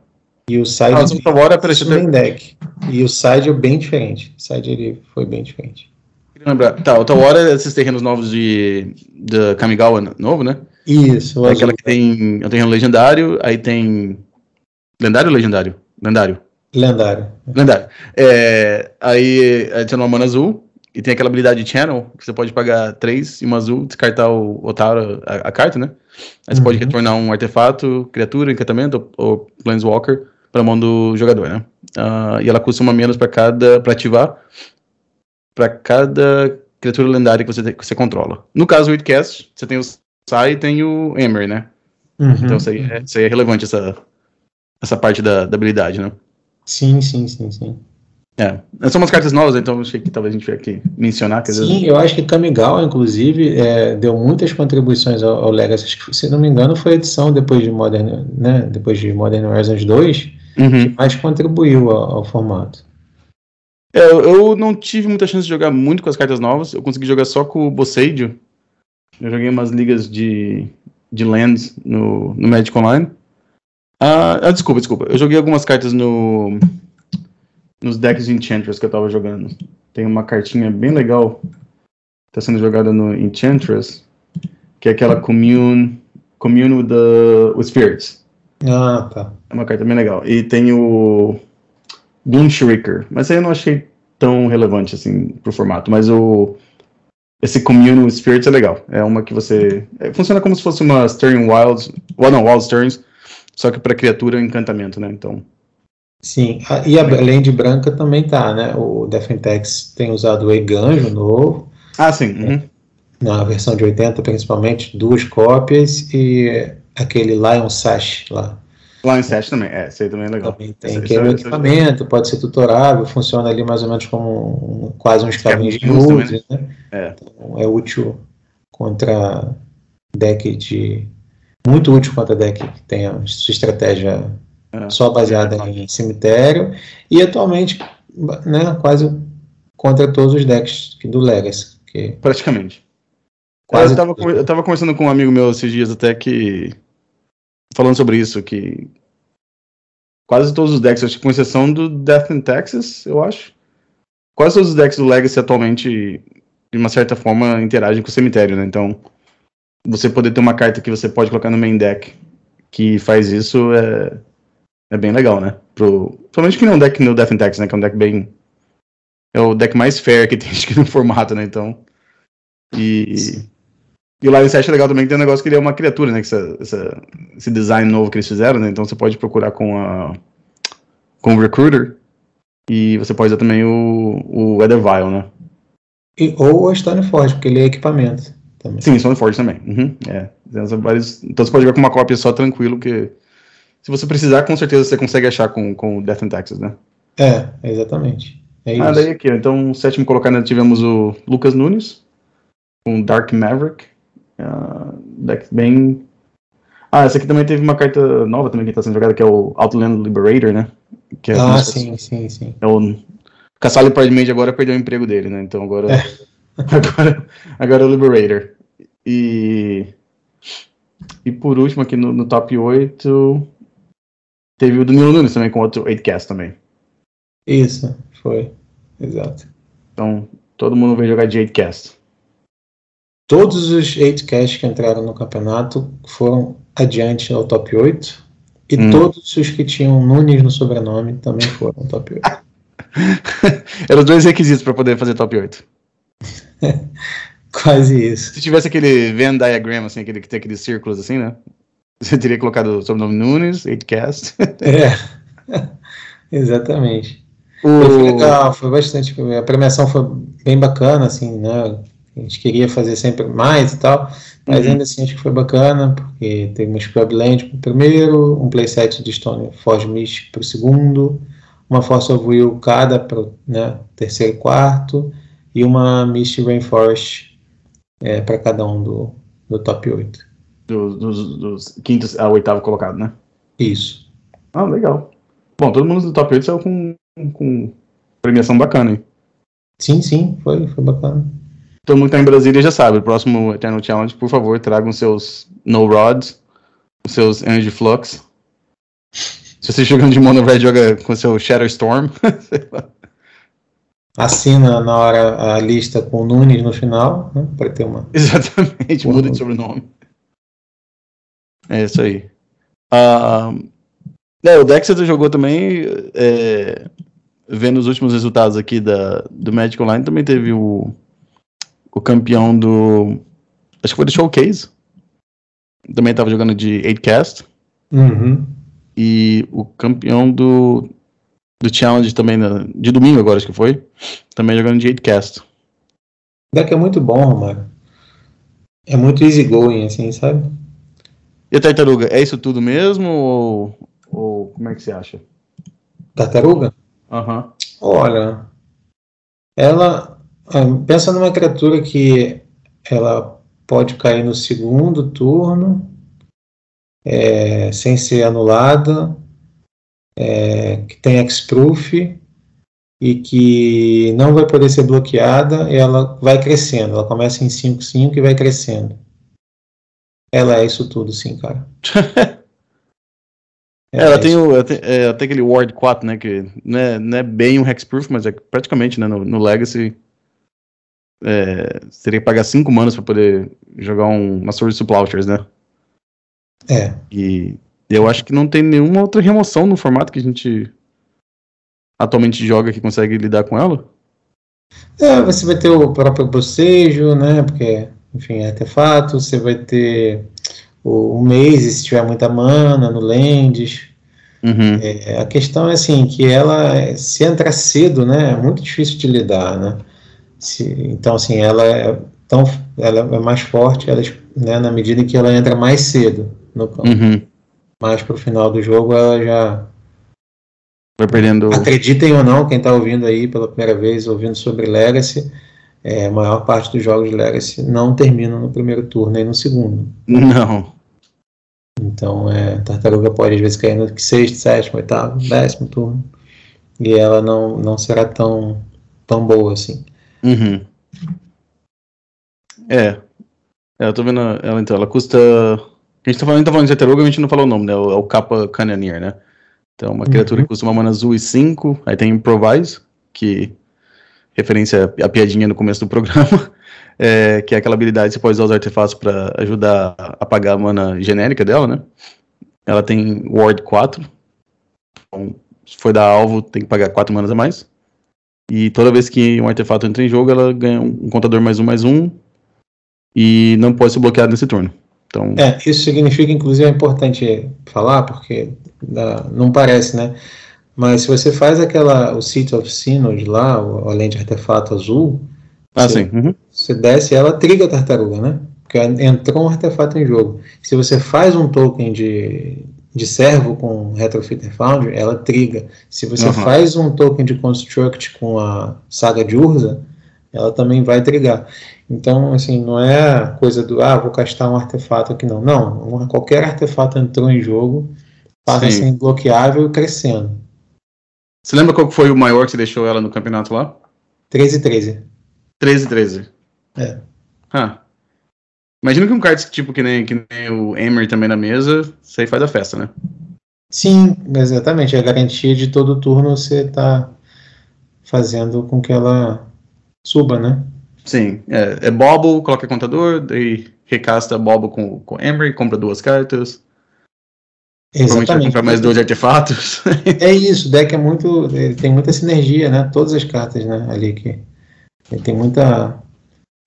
E o side Ah, o Santa Hora, peraí, deixa eu main deck. E o side é bem diferente. O side ele foi bem diferente. queria lembrar. Tá, o Tawara é esses terrenos novos de, de Kamigawa novo, né? Isso, o É aquela que tem é um terreno legendário, aí tem. Lendário ou legendário? Lendário. lendário. Lendário. É, aí adiciona uma mana azul e tem aquela habilidade Channel, que você pode pagar 3 e uma azul, descartar o Otaru, a, a carta, né? Aí você Uhum. pode retornar um artefato, criatura, encantamento ou, ou Planeswalker pra mão do jogador, né? Ah, e ela custa uma menos pra cada. para ativar. Pra cada criatura lendária que você, que você controla. No caso do Witcast, você tem o Sai e tem o Emery, né? Uhum. Então isso aí, é, isso aí é relevante, essa, essa parte da, da habilidade, né? Sim, sim, sim, sim. É. São umas cartas novas, então achei que talvez a gente tivesse que mencionar. Que às vezes... Sim, eu acho que Kamigawa, inclusive, é, deu muitas contribuições ao, ao Legacy. Que, se não me engano, foi a edição depois de Modern, né, depois de Modern Horizons 2 Uhum. que mais contribuiu ao, ao formato. É, eu, não tive muita chance de jogar muito com as cartas novas. Eu consegui jogar só com o Bosseidio. Eu joguei umas ligas de, de lands no, no Magic Online. Ah, ah, desculpa, desculpa. Eu joguei algumas cartas no nos decks de Enchantress que eu tava jogando. Tem uma cartinha bem legal que tá sendo jogada no Enchantress, que é aquela Commune, commune with, the, with Spirits. Ah, tá. É uma carta bem legal. E tem o Bloom Shrieker, mas aí eu não achei tão relevante assim pro formato. Mas o esse Commune with Spirits é legal. É uma que você é, funciona como se fosse uma Stirring Wilds, well, não, Wild Stirrings, só que para criatura encantamento, né? Então, Sim, a- e a Land Branca também tá, né? O Defentex tem usado o Eganjo novo, ah, sim. uhum. na versão de 80 principalmente, duas cópias e aquele Lion Sash lá. Lion Sash também, é, esse aí também é legal. Também tem Esse- que é esse- equipamento, pode ser tutorável, funciona ali mais ou menos como um- quase um escavenge de Use, né? É. Então, é útil contra deck de. Muito útil contra deck que tenha sua estratégia É. só baseada em cemitério e atualmente né, quase contra todos os decks do Legacy. Que Praticamente. quase eu, tava, eu tava conversando com um amigo meu esses dias até que falando sobre isso, que quase todos os decks, acho que com exceção do Death in Texas, eu acho, quase todos os decks do Legacy atualmente, de uma certa forma, interagem com o cemitério, né? Então, você poder ter uma carta que você pode colocar no main deck que faz isso é, é bem legal, né? Pro, principalmente que não é um deck no Death in Texas, né? Que é um deck bem... É o deck mais fair que tem aqui no formato, né? Então... E... E o Lion 7 é legal também que tem um negócio que ele é uma criatura, né? Essa, essa, esse design novo que eles fizeram, né? Então você pode procurar com a com o Recruiter e você pode usar também o, o Weathervile, né? E, ou a Stoneforge, porque ele é equipamento. Também. Sim, Stoneforge também. Uhum, é. Então você pode jogar com uma cópia só tranquilo, que se você precisar, com certeza você consegue achar com, com o Death and Taxes, né? É, exatamente. É ah, daí aqui, então, sétimo colocado tivemos o Lucas Nunes, com Dark Maverick, Uh, deck bem. Ah, essa aqui também teve uma carta nova também que está sendo jogada, que é o Outland Liberator, né? É ah, sim, sim, sim. É o Cassali Pride Mage agora perdeu o emprego dele, né? Então agora. É. agora, agora é o Liberator. E. E por último, aqui no, no top 8, teve o Danilo Nunes também com outro 8cast também. Isso, foi. Exato. Então, todo mundo veio jogar de 8cast. Todos os 8 cash que entraram no campeonato foram adiante ao top 8. E hum. todos os que tinham Nunes no sobrenome também foram top 8. Eram dois requisitos para poder fazer top 8. Quase isso. Se tivesse aquele Venn diagram, assim, aquele que tem aqueles círculos assim, né? Você teria colocado o sobrenome Nunes, 8cast. é, exatamente. O... Foi legal, foi bastante. A premiação foi bem bacana, assim, né? A gente queria fazer sempre mais e tal, mas uhum. ainda assim acho que foi bacana, porque teve uma Scrub Land para o primeiro, um playset de Stone Forge Mist para o segundo, uma Force of Will cada para o né, terceiro e quarto, e uma Mist Rainforest é, para cada um do, do top 8. Dos, dos, dos quintos ao oitavo colocado, né? Isso. Ah, legal. Bom, todo mundo do top 8 saiu com, com premiação bacana, hein? Sim, sim, foi, foi bacana. Todo mundo que tá em Brasília já sabe. O próximo Eternal Challenge, por favor, tragam seus No Rods, os seus Energy Flux. Se você jogando de Mono Red, joga com seu Shadow Storm. Assina na hora a lista com o Nunes no final, né, para ter uma. Exatamente, muda de sobrenome. É isso aí. Uh, é, o Dex você jogou também. É, vendo os últimos resultados aqui da, do Magic Online, também teve o o campeão do. Acho que foi do Showcase. Também estava jogando de 8cast. Uhum. E o campeão do. Do Challenge também, de domingo agora, acho que foi. Também jogando de 8cast. O deck é muito bom, Romário. É muito easy going, assim, sabe? E a tartaruga, é isso tudo mesmo? Ou, ou como é que você acha? Tartaruga? Aham. Uhum. Olha, ela ah, pensa numa criatura que ela pode cair no segundo turno, é, sem ser anulada, é, que tem X-Proof e que não vai poder ser bloqueada, ela vai crescendo. Ela começa em 5-5 e vai crescendo. Ela é isso tudo, sim, cara. É, ela tem, o, é, até aquele Ward 4, né? Que não é, não é bem um Hexproof, mas é praticamente, né? No, no Legacy é, você teria que pagar 5 manas para poder jogar um, uma Sword Plowshares, né? É. E eu acho que não tem nenhuma outra remoção no formato que a gente atualmente joga que consegue lidar com ela. É, você vai ter o próprio bocejo, né? Porque, enfim, é artefato. Você vai ter o, o Maze, se tiver muita mana, no Lands. Uhum. É, a questão é assim, que ela, se entra cedo, né? É muito difícil de lidar, né? Se, então, assim, ela é, tão, ela é mais forte ela, né, na medida que ela entra mais cedo no campo. Uhum. Mais pro final do jogo, ela já. Vai perdendo. Acreditem ou não, quem está ouvindo aí pela primeira vez, ouvindo sobre Legacy, é, a maior parte dos jogos de Legacy não terminam no primeiro turno e no segundo. Não. Então, é, Tartaruga pode às vezes cair no sexto, sétimo, oitavo, décimo turno. E ela não, não será tão, tão boa assim. Uhum. É. é. Eu tô vendo ela então. Ela custa A gente tá falando, tá falando de Eteroga, a gente não falou o nome, né? É o Kappa Cannoneer, né? Então, uma criatura uhum. que custa uma mana azul e 5. Aí tem Improvise, que referência à piadinha no começo do programa, é, que é aquela habilidade que você pode usar os artefatos para ajudar a apagar a mana genérica dela, né? Ela tem Ward 4. Então, se for dar alvo, tem que pagar 4 manas a mais. E toda vez que um artefato entra em jogo, ela ganha um contador mais um, mais um. E não pode ser bloqueado nesse turno. Então... É, isso significa, inclusive, é importante falar, porque não parece, né? Mas se você faz aquela, o City of Synod lá, além de artefato azul, ah, você, uhum. você desce ela triga a tartaruga, né? Porque entrou um artefato em jogo. Se você faz um token de, de servo com Retrofitter Foundry, ela triga. Se você uhum. faz um token de Construct com a saga de Urza, ela também vai trigar. Então, assim, não é coisa do, ah, vou castar um artefato aqui, não. Não, qualquer artefato entrou em jogo, passa a ser bloqueável e crescendo. Você lembra qual foi o maior que você deixou ela no campeonato lá? 13-13. 13-13. É. Ah. Imagina que um card tipo que nem, que nem o Emery também na mesa, isso aí faz a festa, né? Sim, exatamente. É a garantia de todo turno você tá fazendo com que ela suba, né? Sim. É, é Bobble, coloca contador, daí recasta Bobble com, com Emery, compra duas cartas. Exatamente. comprar mais dois artefatos. é isso, o deck é muito. tem muita sinergia, né? Todas as cartas, né? Ali que. Tem muita.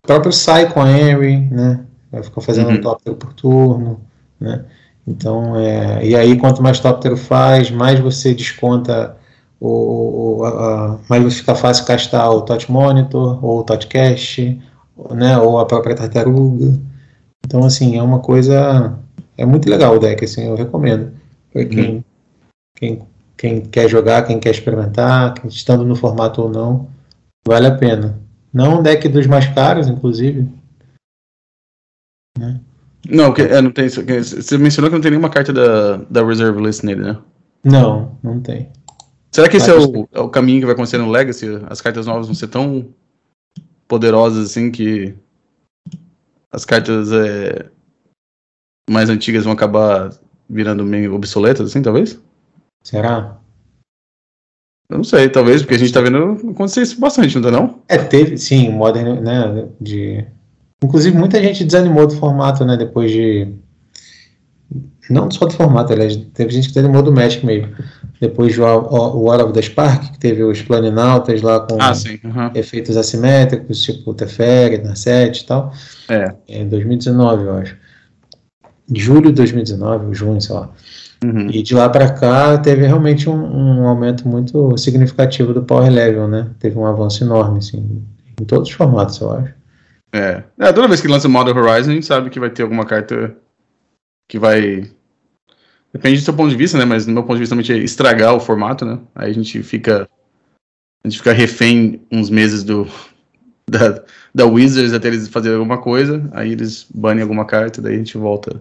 O próprio sai com a Henry, né? Vai ficar fazendo uhum. um tóptero por turno, né? Então, é, e aí quanto mais tóptero faz, mais você desconta o, o a, mais vai ficar fácil castar o Touch Monitor, ou o Touch Cache, né, ou a própria tartaruga. Então, assim, é uma coisa é muito legal o deck, assim, eu recomendo. Para quem, hum. quem, quem quer jogar, quem quer experimentar, quem estando no formato ou não, vale a pena. Não um deck dos mais caros, inclusive. Né? Não, que, é, não tem. Você mencionou que não tem nenhuma carta da, da Reserve List nele, né? Não, não tem. Será que esse é o, é o caminho que vai acontecer no Legacy? As cartas novas vão ser tão poderosas assim que as cartas é, mais antigas vão acabar virando meio obsoletas, assim, talvez? Será? Eu não sei, talvez, porque a gente tá vendo acontecer isso bastante, não tá não? É, teve, sim, Modern, né, de... Inclusive, muita gente desanimou do formato, né, depois de... Não só do formato, aliás, teve gente que desanimou do Magic mesmo. Depois do War of the Spark, que teve os Planinautas lá com ah, sim, uhum. efeitos assimétricos, tipo Teferi, Narset e tal. É. Em 2019, eu acho julho de 2019, junho, sei lá. Uhum. E de lá para cá teve realmente um, um, aumento muito significativo do Power Level, né? Teve um avanço enorme, assim, em todos os formatos, eu acho. É. é toda vez que lança Model Horizon, a gente sabe que vai ter alguma carta que vai. Depende do seu ponto de vista, né? Mas no meu ponto de vista, realmente é estragar o formato, né? Aí a gente fica. A gente fica refém uns meses do. Da, da Wizards até eles fazerem alguma coisa, aí eles banem alguma carta, daí a gente volta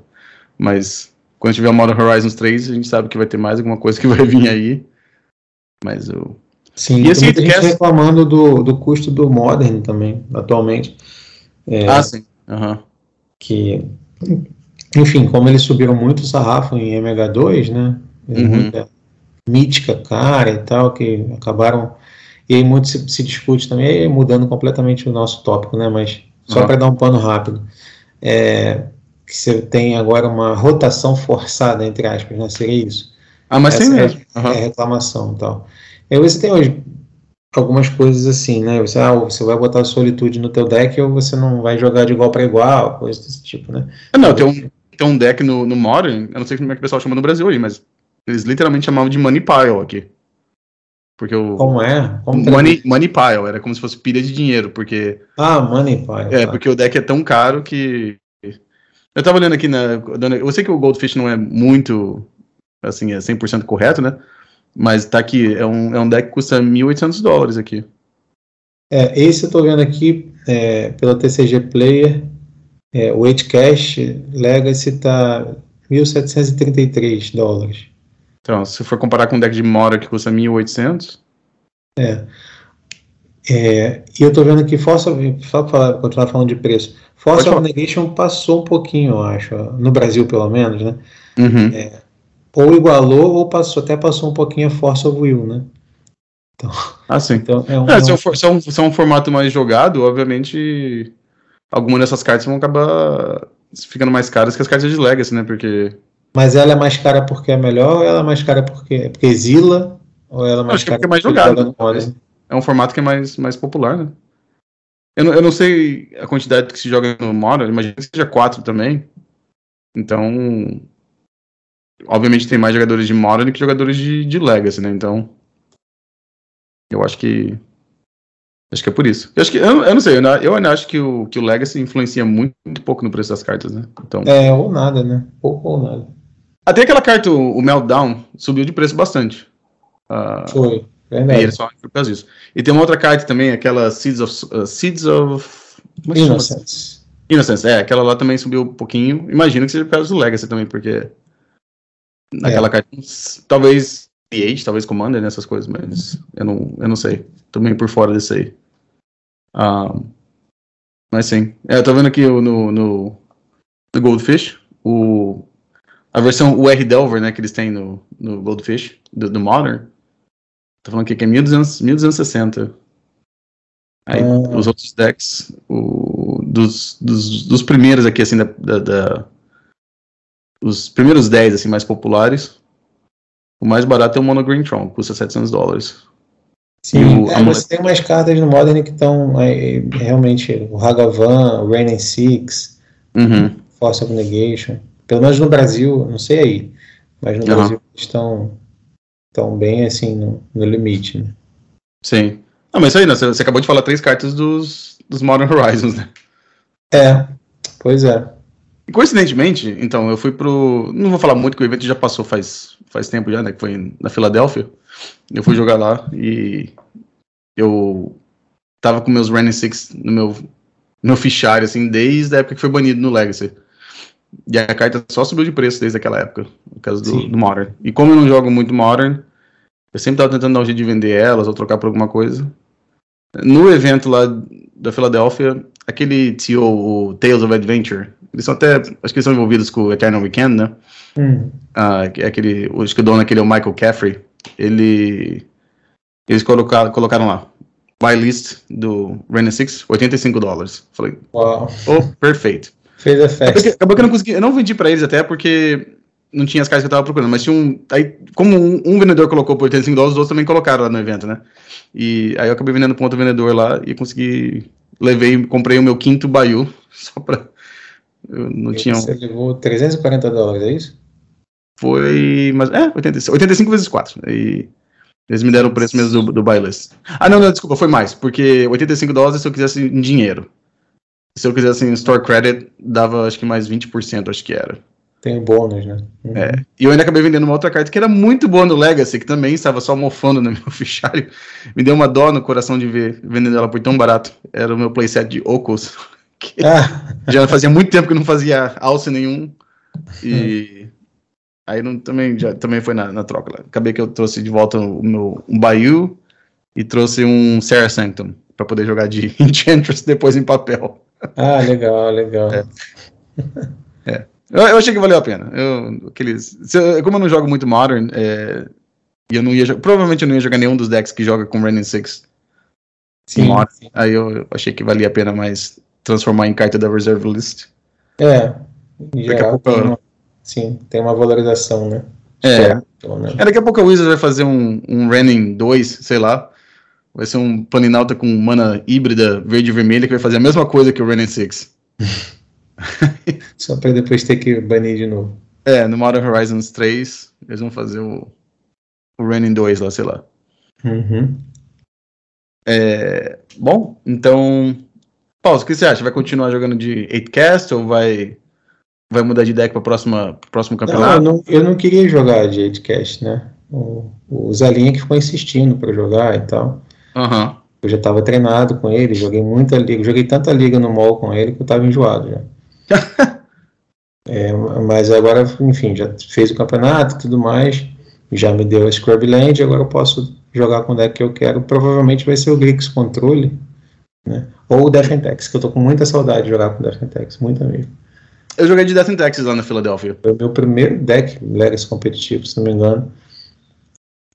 mas quando tiver o Modern Horizons 3, a gente sabe que vai ter mais alguma coisa que vai vir aí. Mas o. Sim, e assim, tem gente reclamando do, do custo do Modern também, atualmente. É, ah, sim. Uhum. Que, enfim, como eles subiram muito o sarrafo em MH2, né? Uhum. Muita mítica cara e tal, que acabaram. E aí muito se, se discute também, mudando completamente o nosso tópico, né? Mas só uhum. para dar um pano rápido. É, que você tem agora uma rotação forçada, entre aspas, né? Seria isso. Ah, mas Essa sim mesmo. Uhum. É reclamação e tal. Aí você tem hoje algumas coisas assim, né? Você, ah, você vai botar solitude no teu deck ou você não vai jogar de igual para igual, coisa desse tipo, né? Ah, não, tem um, tem um deck no, no Modern, eu não sei como é que o pessoal chama no Brasil aí, mas eles literalmente chamavam de Money Pile aqui. Porque o. Como é? Como money, money Pile, era como se fosse pilha de dinheiro, porque. Ah, Money Pile. É, tá. porque o deck é tão caro que eu tava olhando aqui na. Eu sei que o Goldfish não é muito. Assim, é 100% correto, né? Mas tá aqui. É um, é um deck que custa 1.800 dólares aqui. É, esse eu tô vendo aqui é, pela TCG Player. É, o 8 Cash Legacy tá 1.733 dólares. Então, se for comparar com um deck de Mora que custa 1.800. É. É, e eu tô vendo que só para continuar falando de preço, of Negation passou um pouquinho, eu acho, no Brasil pelo menos, né? Uhum. É, ou igualou ou passou, até passou um pouquinho a Force of Will, né? Então, ah, sim. Então, é um, é, se, é um, se, é um, se é um formato mais jogado, obviamente algumas dessas cartas vão acabar ficando mais caras que as cartas de Legacy, né? Porque. Mas ela é mais cara porque é melhor ou ela é mais cara porque, porque exila? Ou ela é mais Acho cara que é porque é mais jogado. Né? É um formato que é mais, mais popular, né? Eu não, eu não sei a quantidade que se joga no Modern, imagino que seja 4 também. Então. Obviamente tem mais jogadores de Modern que jogadores de, de Legacy, né? Então. Eu acho que. Acho que é por isso. Eu acho que. Eu, eu não sei, eu, eu ainda acho que o, que o Legacy influencia muito, muito pouco no preço das cartas, né? Então, é, ou nada, né? Pouco ou nada. Até aquela carta, o, o Meltdown, subiu de preço bastante. Uh, Foi. Verdade. E só por causa disso. E tem uma outra carta também, aquela Seeds of. Uh, Seeds of. É Innocence. Innocence, é, aquela lá também subiu um pouquinho. Imagino que seja por causa do Legacy também, porque. Naquela é. carta. Talvez Age, talvez Commander, nessas coisas, mas eu não, eu não sei. Tô meio por fora desse aí. Um, mas sim. É, eu tô vendo aqui no, no, no Goldfish, o, a versão UR Delver, né, que eles têm no, no Goldfish, do, do Modern. Tô falando aqui que é 1200, 1260. Aí ah. os outros decks, o, dos, dos, dos primeiros aqui, assim, da, da, da, os primeiros 10, assim, mais populares, o mais barato é o Mono Green Tron, custa 700 dólares. Sim, é, você tem umas cartas no Modern que estão é, realmente o Hagavan, o Rain and Six, uhum. Force of Negation. Pelo menos no Brasil, não sei aí, mas no uhum. Brasil estão, estão bem assim no, no limite. Né? Sim. Não, mas isso aí, né? Você, você acabou de falar três cartas dos, dos Modern Horizons, né? É, pois é. Coincidentemente, então, eu fui pro. Não vou falar muito, que o evento já passou faz, faz tempo já, né? Que foi na Filadélfia. Eu fui jogar lá e eu tava com meus Running Six no meu, meu fichário, assim, desde a época que foi banido no Legacy. E a carta só subiu de preço desde aquela época, por causa do, do Modern. E como eu não jogo muito Modern, eu sempre tava tentando dar um jeito de vender elas ou trocar por alguma coisa. No evento lá da Filadélfia, aquele TO, o Tales of Adventure, eles são até, acho que eles são envolvidos com o Eternal Weekend, né? Hum. Uh, aquele, acho que o dono aquele é o Michael Caffrey. Ele, eles colocaram, colocaram lá, buy list do Renan 6, 85 dólares. Falei, Uau. oh, perfeito. Fez a festa. Acabou, acabou que eu não consegui, eu não vendi para eles até porque não tinha as cartas que eu tava procurando, mas tinha um. Aí, como um, um, vendedor colocou por 85 dólares, os outros também colocaram lá no evento, né? E aí eu acabei vendendo para outro vendedor lá e consegui. Levei, comprei o meu quinto Baiu, só pra eu não e tinha. Você levou 340 dólares, é isso? Foi. Mas, é, 85, 85 vezes 4. E eles me deram o preço mesmo do, do Byless. Ah, não, não, desculpa, foi mais. Porque 85 dólares se eu quisesse em dinheiro. Se eu quisesse em store credit, dava acho que mais 20%, acho que era. Tem bônus, né? Uhum. É. E eu ainda acabei vendendo uma outra carta que era muito boa no Legacy, que também estava só mofando no meu fichário. Me deu uma dó no coração de ver vendendo ela por tão barato. Era o meu playset de Ocos. Ah. Já fazia muito tempo que não fazia alce nenhum. E aí não, também, já, também foi na, na troca. Lá. Acabei que eu trouxe de volta o meu um Bayou e trouxe um Sarah Sanctum para poder jogar de Enchantress depois em papel. Ah, legal, legal. É. é. Eu, eu, achei que valeu a pena. Eu, aqueles, eu, como eu não jogo muito Modern, é, e eu não ia provavelmente eu não ia jogar nenhum dos decks que joga com Renin 6 sim, sim, Aí eu, eu achei que valia a pena mais transformar em carta da reserve list. É, daqui a pouco, tem uma, sim, tem uma valorização, né? É. Certo, né? é. Daqui a pouco a Wizard vai fazer um, um Renin 2, sei lá. Vai ser um Planinauta com mana híbrida verde e vermelha que vai fazer a mesma coisa que o Renin 6. Só para depois ter que banir de novo. É, no Modern Horizons 3, eles vão fazer o, o Renin 2 lá, sei lá. Uhum. É, bom, então Paulo, o que você acha? Vai continuar jogando de 8cast ou vai, vai mudar de deck para o próximo campeonato? Não eu, não, eu não queria jogar de 8cast, né? O, o Zelinha que ficou insistindo para jogar e tal. Uhum. Eu já estava treinado com ele, joguei muita liga, joguei tanta liga no mall com ele que eu estava enjoado já. é, mas agora, enfim, já fez o campeonato e tudo mais, já me deu a Scrubland, agora eu posso jogar com o deck que eu quero, provavelmente vai ser o Grix Controle, né? Ou o Defentex, que eu tô com muita saudade de jogar com o Defentex, muita mesmo. Eu joguei de Defentex lá na Filadélfia. Foi o meu primeiro deck Legacy competitivo, se não me engano.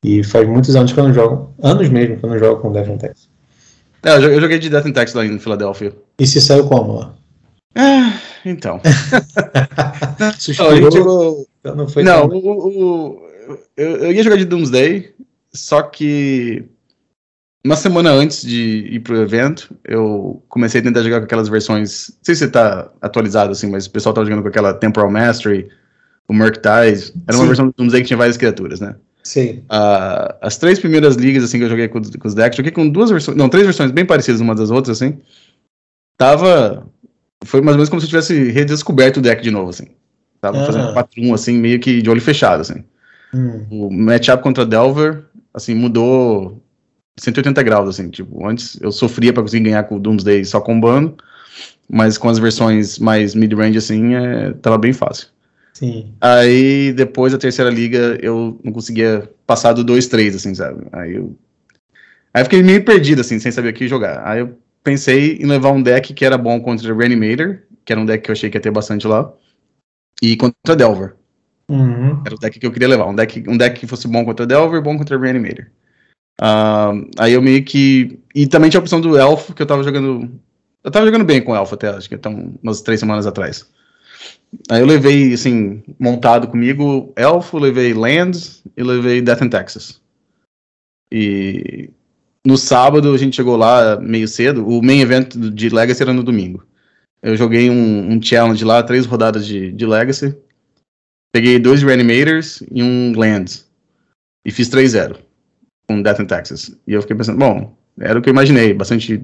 E faz muitos anos que eu não jogo, anos mesmo que eu não jogo com o Defentex. É, eu joguei de Defentex lá em Filadélfia. E se saiu como lá? Ah, então. Suspirou, não, não, foi não o, o, eu, eu ia jogar de Doomsday, só que uma semana antes de ir pro evento, eu comecei a tentar jogar com aquelas versões. Não sei se tá atualizado assim, mas o pessoal tava jogando com aquela Temporal Mastery, o Murktide. Era uma Sim. versão do Doomsday que tinha várias criaturas, né? Sim. Uh, as três primeiras ligas assim que eu joguei com, com os decks, joguei com duas versões. Não, três versões bem parecidas umas das outras, assim. Tava. Foi mais ou menos como se eu tivesse redescoberto o deck de novo, assim. Tava ah. fazendo 4-1, assim, meio que de olho fechado, assim. Hum. O matchup contra Delver, assim, mudou 180 graus, assim, tipo, antes eu sofria para conseguir ganhar com o Doomsday só combando, mas com as versões mais mid-range, assim, é, tava bem fácil. Sim. Aí, depois da terceira liga, eu não conseguia passar do 2-3, assim, sabe? Aí eu... Aí eu fiquei meio perdido, assim, sem saber o que jogar. Aí eu pensei em levar um deck que era bom contra Reanimator, que era um deck que eu achei que ia ter bastante lá, e contra Delver. Uhum. Era o deck que eu queria levar. Um deck, um deck que fosse bom contra Delver, bom contra Reanimator. Uh, aí eu meio que. E também tinha a opção do Elfo, que eu tava jogando. Eu tava jogando bem com o Elfo até, acho que então, umas três semanas atrás. Aí eu levei, assim, montado comigo Elfo, levei Lands e levei Death in Texas. E no sábado a gente chegou lá meio cedo. O main event de Legacy era no domingo. Eu joguei um, um challenge lá, três rodadas de, de Legacy. Peguei dois Reanimators e um Lands. E fiz 3-0 com Death in Texas. E eu fiquei pensando, bom, era o que eu imaginei. Bastante,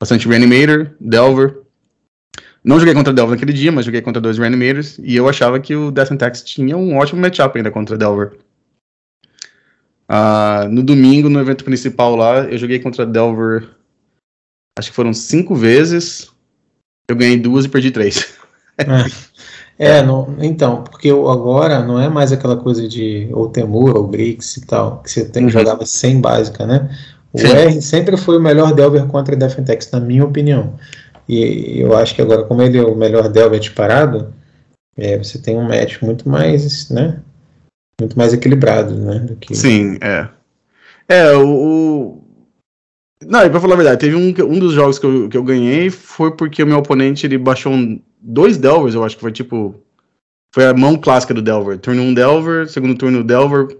bastante Reanimator, Delver. Não joguei contra Delver naquele dia, mas joguei contra dois Reanimators. E eu achava que o Death Texas tinha um ótimo matchup ainda contra Delver. Uh, no domingo, no evento principal lá, eu joguei contra Delver. Acho que foram cinco vezes. Eu ganhei duas e perdi três. É, é não, então, porque agora não é mais aquela coisa de ou Temur ou Grix e tal, que você tem, uhum. jogava sem básica, né? O Sim. R sempre foi o melhor Delver contra Defentex, na minha opinião. E eu acho que agora, como ele é o melhor Delver disparado, é, você tem um match muito mais, né? Muito mais equilibrado, né? Que... Sim, é. É, o, não, e pra falar a verdade, teve um, um dos jogos que eu, que eu ganhei foi porque o meu oponente ele baixou um, dois Delvers, eu acho que foi tipo. Foi a mão clássica do Delver. Turno 1 um Delver, segundo turno Delver.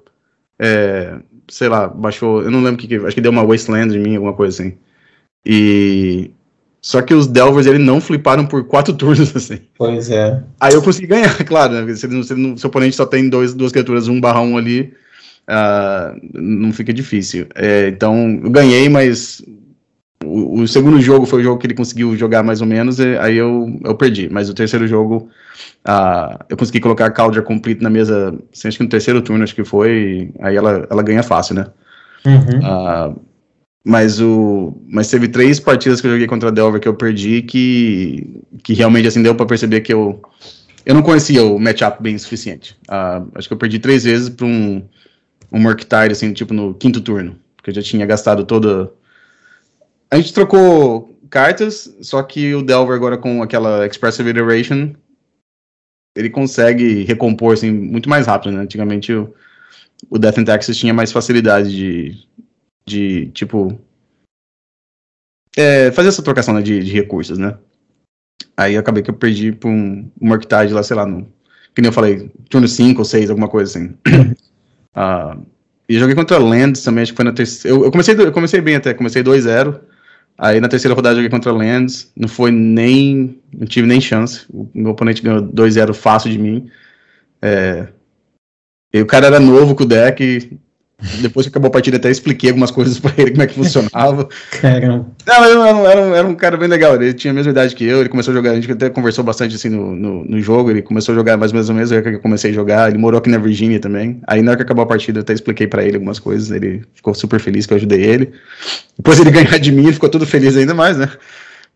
É, sei lá, baixou. Eu não lembro o que, que. Acho que deu uma Wasteland em mim, alguma coisa assim. E. Só que os Delvers ele não fliparam por quatro turnos, assim. Pois é. Aí eu consegui ganhar, claro, né? Se, se, se seu oponente só tem dois, duas criaturas, um barra um ali, uh, não fica difícil. É, então, eu ganhei, mas o, o, segundo jogo foi o jogo que ele conseguiu jogar mais ou menos, aí eu, eu perdi. Mas o terceiro jogo, uh, eu consegui colocar a Caldra Complete na mesa, assim, acho que no terceiro turno, acho que foi, aí ela, ela ganha fácil, né? Uhum. Uh, mas o mas teve três partidas que eu joguei contra a Delver que eu perdi que que realmente assim deu para perceber que eu eu não conhecia o matchup bem o suficiente. Uh, acho que eu perdi três vezes para um um Murktide, assim, tipo, no quinto turno. Porque eu já tinha gastado toda. A gente trocou cartas, só que o Delver agora com aquela Expressive Iteration, ele consegue recompor, assim, muito mais rápido, né? Antigamente o, o Death and Taxes tinha mais facilidade de, de tipo, é, fazer essa trocação né, de, de, recursos, né? Aí acabei que eu perdi por um, um Murktide lá, sei lá, no, que nem eu falei, turno 5 ou 6, alguma coisa assim. Uh, e joguei contra Lands também, acho que foi na terceira. Eu, eu, comecei, eu comecei bem até, comecei 2-0. Aí na terceira rodada joguei contra Lands, não foi nem. Não tive nem chance. O meu oponente ganhou 2-0 fácil de mim. É, e o cara era novo com o deck, depois que acabou a partida, até expliquei algumas coisas pra ele, como é que funcionava. Caramba. Não, era, era, era, um, era, um, cara bem legal. Ele tinha a mesma idade que eu, ele começou a jogar. A gente até conversou bastante assim no, no, no jogo. Ele começou a jogar mais ou menos o mesmo que eu comecei a jogar. Ele morou aqui na Virgínia também. Aí na hora que acabou a partida, eu até expliquei pra ele algumas coisas. Ele ficou super feliz que eu ajudei ele. Depois ele ganhar de mim, ele ficou tudo feliz ainda mais, né?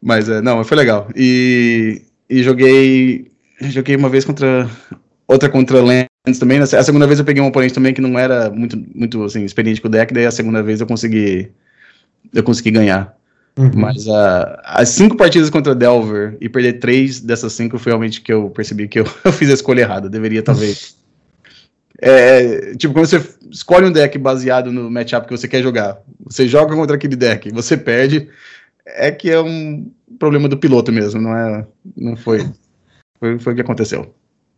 Mas é, não, foi legal. E, e joguei. Joguei uma vez contra outra contra Lens também. A segunda vez eu peguei um oponente também que não era muito, muito assim, experiente com o deck, daí a segunda vez eu consegui eu consegui ganhar. Uhum. Mas uh, as cinco partidas contra Delver e perder três dessas cinco foi realmente que eu percebi que eu, eu fiz a escolha errada. Deveria, talvez. é, tipo, quando você escolhe um deck baseado no matchup que você quer jogar, você joga contra aquele deck, você perde, é que é um problema do piloto mesmo, não é? Não foi. Foi, foi o que aconteceu.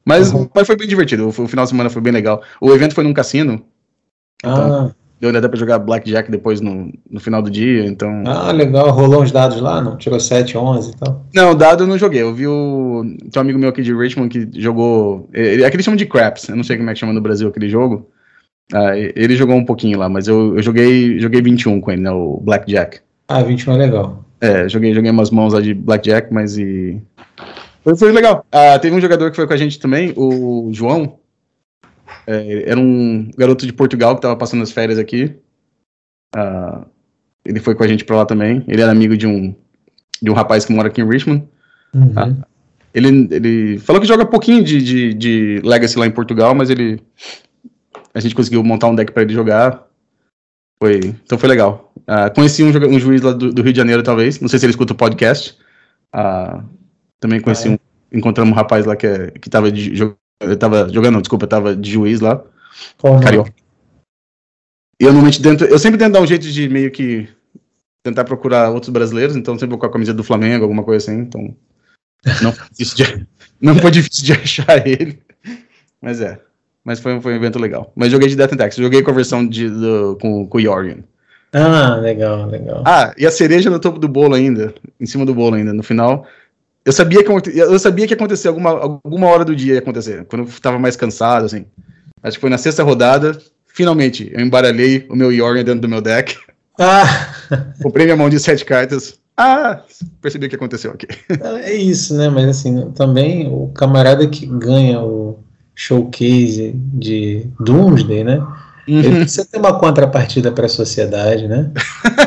Mas, uhum. mas foi bem divertido. O, final de semana foi bem legal. O evento foi num cassino. Então, ah. Deu até pra jogar Blackjack depois no, no final do dia, então... Ah, legal. Rolou uns dados lá, não? Tirou 7, 11 e tal? Não, dado eu não joguei. Eu vi o... Tem um amigo meu aqui de Richmond que jogou... Ele, aquele chama de Craps. Eu não sei como é que chama no Brasil aquele jogo. Ah, ele jogou um pouquinho lá, mas eu, eu joguei, joguei 21 com ele, né? O Blackjack. Ah, 21 é legal. É, joguei, joguei umas mãos lá de Blackjack, mas e... Foi, legal. Ah, teve um jogador que foi com a gente também, o João. É, era um garoto de Portugal que estava passando as férias aqui. Uh, ele foi com a gente para lá também. Ele era amigo de um, de um rapaz que mora aqui em Richmond. Uhum. Uh, ele, ele falou que joga pouquinho de, de, de, Legacy lá em Portugal, mas ele. A gente conseguiu montar um deck para ele jogar. Foi, então foi legal. Uh, conheci um, um juiz lá do, do, Rio de Janeiro, talvez. Não sei se ele escuta o podcast. Também conheci ah, é. um. Encontramos um rapaz lá que, é, que tava de, eu tava jogando, não, desculpa, tava de juiz lá. Como? Carioca. E eu normalmente tento, eu sempre tento dar um jeito de meio que tentar procurar outros brasileiros, então sempre vou com a camisa do Flamengo, alguma coisa assim, então não foi difícil de, não foi difícil de achar ele. Mas é. Mas foi, foi um evento legal. Mas joguei de Death and Tax, joguei com a versão de, do, com, com o Yorian. Ah, legal, legal. Ah, e a cereja no topo do bolo ainda, em cima do bolo ainda, no final, eu sabia que eu sabia que ia acontecer alguma, alguma hora do dia ia acontecer, quando eu tava mais cansado, assim. Acho que foi na sexta rodada, finalmente, eu embaralhei o meu Yorn dentro do meu deck. Ah! Comprei minha mão de sete cartas. Ah, percebi o que aconteceu aqui. É isso, né? Mas assim, também o camarada que ganha o showcase de Doomsday, né? Uhum. Ele precisa ter uma contrapartida para a sociedade, né?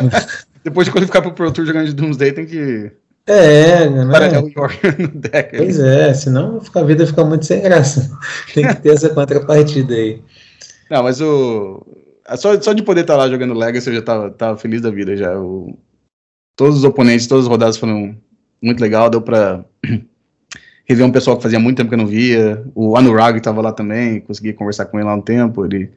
Depois de qualificar para o Pro Tour jogando de Doomsday, tem que é, né? Para o York no deck. Pois é, senão a vida fica muito sem graça. Tem que ter essa contrapartida aí. Não, mas o. Só, só de poder estar lá jogando Legacy eu já tava, tava feliz da vida já. O... Todos os oponentes, todas as rodadas foram muito legal, deu pra rever um pessoal que fazia muito tempo que eu não via. O Anurag estava lá também, consegui conversar com ele lá um tempo. Ele,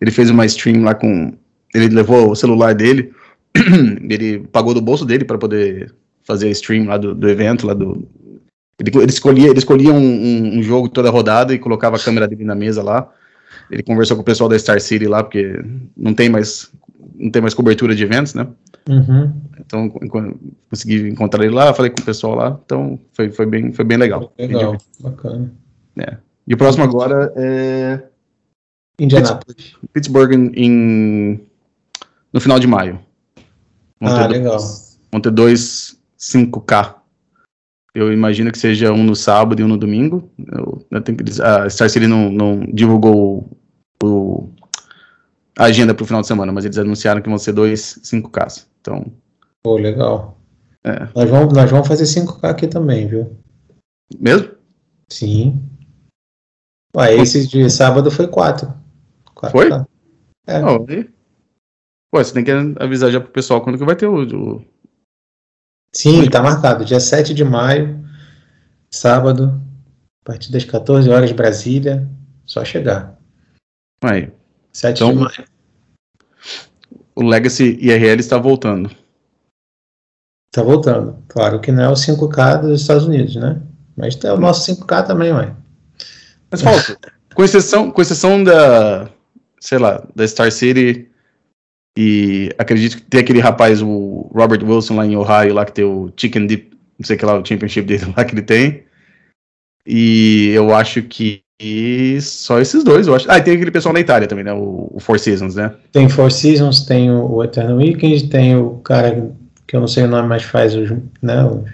ele fez uma stream lá com. Ele levou o celular dele, ele pagou do bolso dele para poder fazer stream lá do, do evento, lá do. Ele, ele escolhia, ele escolhia um, um, um, jogo toda rodada e colocava a câmera dele na mesa lá. Ele conversou com o pessoal da Star City lá, porque não tem mais, não tem mais cobertura de eventos, né? Uhum. Então consegui encontrar ele lá, falei com o pessoal lá, então foi, foi, bem, foi bem legal. Legal, bacana. É. E o próximo agora é. Indianapolis. Pittsburgh em, em, no final de maio. Vão ah, legal. vão ter dois 5K. Eu imagino que seja um no sábado e um no domingo. Eu, eu tenho que dizer, a Star City não, não divulgou o, a agenda para o final de semana, mas eles anunciaram que vão ser dois 5Ks. Então. Pô, legal. É. Nós, vamos, nós vamos fazer 5K aqui também, viu? Mesmo? Sim. Ué, esse de sábado foi 4. Foi? É. E... Pô, você tem que avisar já pro pessoal quando que vai ter o, o Sim, está marcado. Dia 7 de maio, sábado, a partir das 14 horas, Brasília. Só chegar. Aí. 7 então, de maio. O Legacy IRL está voltando. Está voltando. Claro que não é o 5K dos Estados Unidos, né? Mas é o nosso 5K também, ué. Mas falta. com exceção, com exceção da, sei lá, da Star City e acredito que tem aquele rapaz, o Robert Wilson, lá em Ohio, lá que tem o Chicken Dip, não sei o que lá, o championship dele lá que ele tem. E eu acho que só esses dois, eu acho. Ah, e tem aquele pessoal na Itália também, né? O, o Four Seasons, né? Tem Four Seasons, tem o, o Eternal Weekend, tem o cara que eu não sei o nome, mas faz os. Né, os...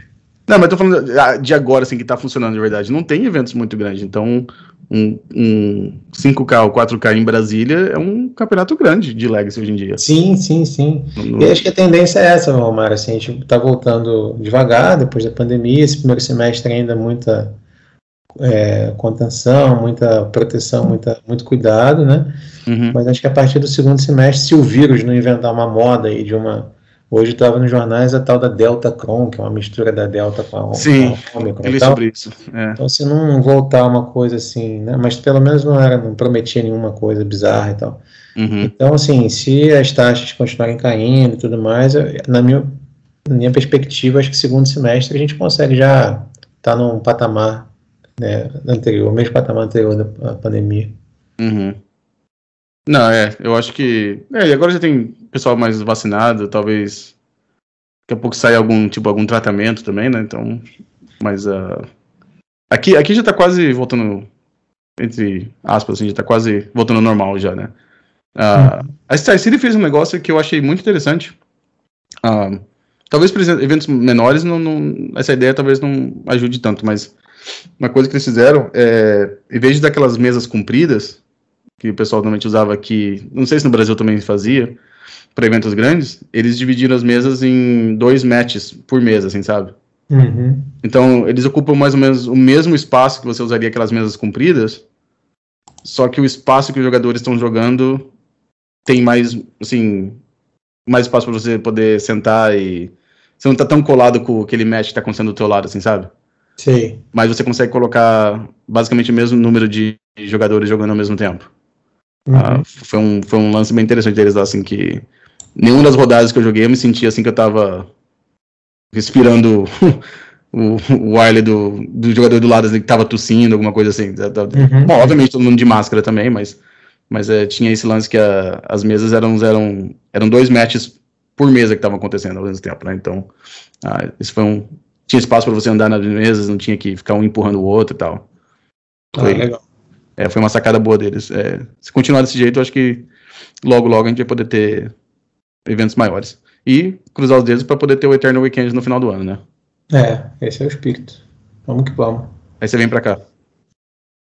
Não, mas tô falando de agora, assim, que tá funcionando de verdade. Não tem eventos muito grandes, então um, um 5K ou 4K em Brasília é um campeonato grande de Legacy hoje em dia. Sim, sim, sim. No... E acho que a tendência é essa, Romar, assim, a gente tá voltando devagar depois da pandemia, esse primeiro semestre ainda muita é, contenção, muita proteção, muita, muito cuidado, né? Uhum. Mas acho que a partir do segundo semestre, se o vírus não inventar uma moda aí de uma. Hoje estava nos jornais a tal da Delta Cron, que é uma mistura da Delta com a, Sim, com a Omicron. Sim, sobre isso. É. Então, se não voltar uma coisa assim, né? Mas pelo menos não era, não prometia nenhuma coisa bizarra e tal. Uhum. Então, assim, se as taxas continuarem caindo e tudo mais, na minha, na minha perspectiva, acho que segundo semestre a gente consegue já estar tá num patamar né, anterior, mesmo patamar anterior da pandemia. Uhum. Não, é, eu acho que. É, e agora já tem pessoal mais vacinado, talvez daqui a pouco saia algum, tipo, algum tratamento também, né? Então. Mas uh, aqui, aqui já tá quase voltando. Entre aspas, assim, já tá quase voltando ao normal já, né? Uh, hum. A Star City fez um negócio que eu achei muito interessante. Uh, talvez para eventos menores não, não, essa ideia talvez não ajude tanto, mas uma coisa que eles fizeram é, em vez de daquelas mesas compridas, que o pessoal normalmente usava aqui, não sei se no Brasil também fazia, para eventos grandes, eles dividiram as mesas em dois matches por mesa, assim, sabe? Uhum. Então, eles ocupam mais ou menos o mesmo espaço que você usaria aquelas mesas compridas, só que o espaço que os jogadores estão jogando tem mais, assim, mais espaço para você poder sentar e você não tá tão colado com aquele match que tá acontecendo do teu lado, assim, sabe? Sim. Mas você consegue colocar basicamente o mesmo número de jogadores jogando ao mesmo tempo. Uhum. Ah, foi, um, foi um lance bem interessante deles lá, assim, que nenhuma das rodadas que eu joguei eu me sentia assim que eu tava respirando o, o ar do, do jogador do lado assim, que tava tossindo, alguma coisa assim. Uhum. Bom, obviamente todo mundo de máscara também, mas, mas é, tinha esse lance que a, as mesas eram, eram, eram dois matches por mesa que estavam acontecendo ao mesmo tempo, né? Então, ah, isso foi um. Tinha espaço para você andar nas mesas, não tinha que ficar um empurrando o outro e tal. Ah, foi, ah, legal. É, foi uma sacada boa deles. É, se continuar desse jeito, eu acho que logo, logo a gente vai poder ter eventos maiores. E cruzar os dedos para poder ter o Eternal Weekend no final do ano, né? É, esse é o espírito. Vamos que vamos. Aí você vem para cá.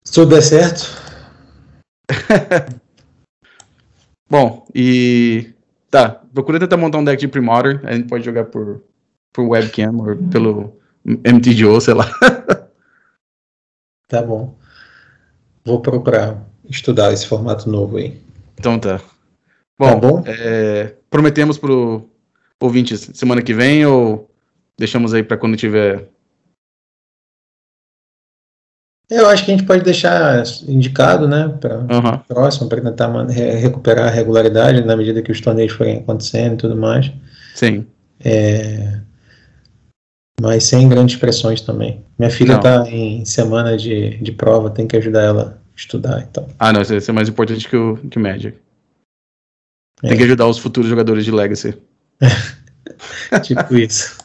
Se tudo der certo. Bom, e. Tá, procura tentar montar um deck de Primordial. A gente pode jogar por, por webcam ou pelo MTGO, sei lá. tá bom. Vou procurar estudar esse formato novo aí. Então tá. Bom, tá bom? É, prometemos pro ouvintes semana que vem ou deixamos aí para quando tiver. Eu acho que a gente pode deixar indicado, né, para uhum. próximo, para tentar recuperar a regularidade na medida que os torneios forem acontecendo e tudo mais. Sim. É, mas sem grandes pressões também. Minha filha está em semana de, de prova, tem que ajudar ela a estudar então. Ah, não, isso é mais importante que o que Magic. Tem é. que ajudar os futuros jogadores de Legacy. tipo isso.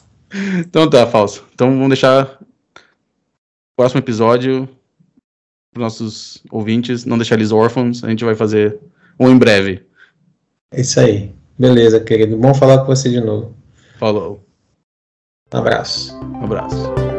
Então tá, falso. Então vamos deixar o próximo episódio para nossos ouvintes, não deixar eles órfãos. A gente vai fazer um em breve. É isso aí. Beleza, querido. Bom falar com você de novo. Falou. Um abraço. Um abraço.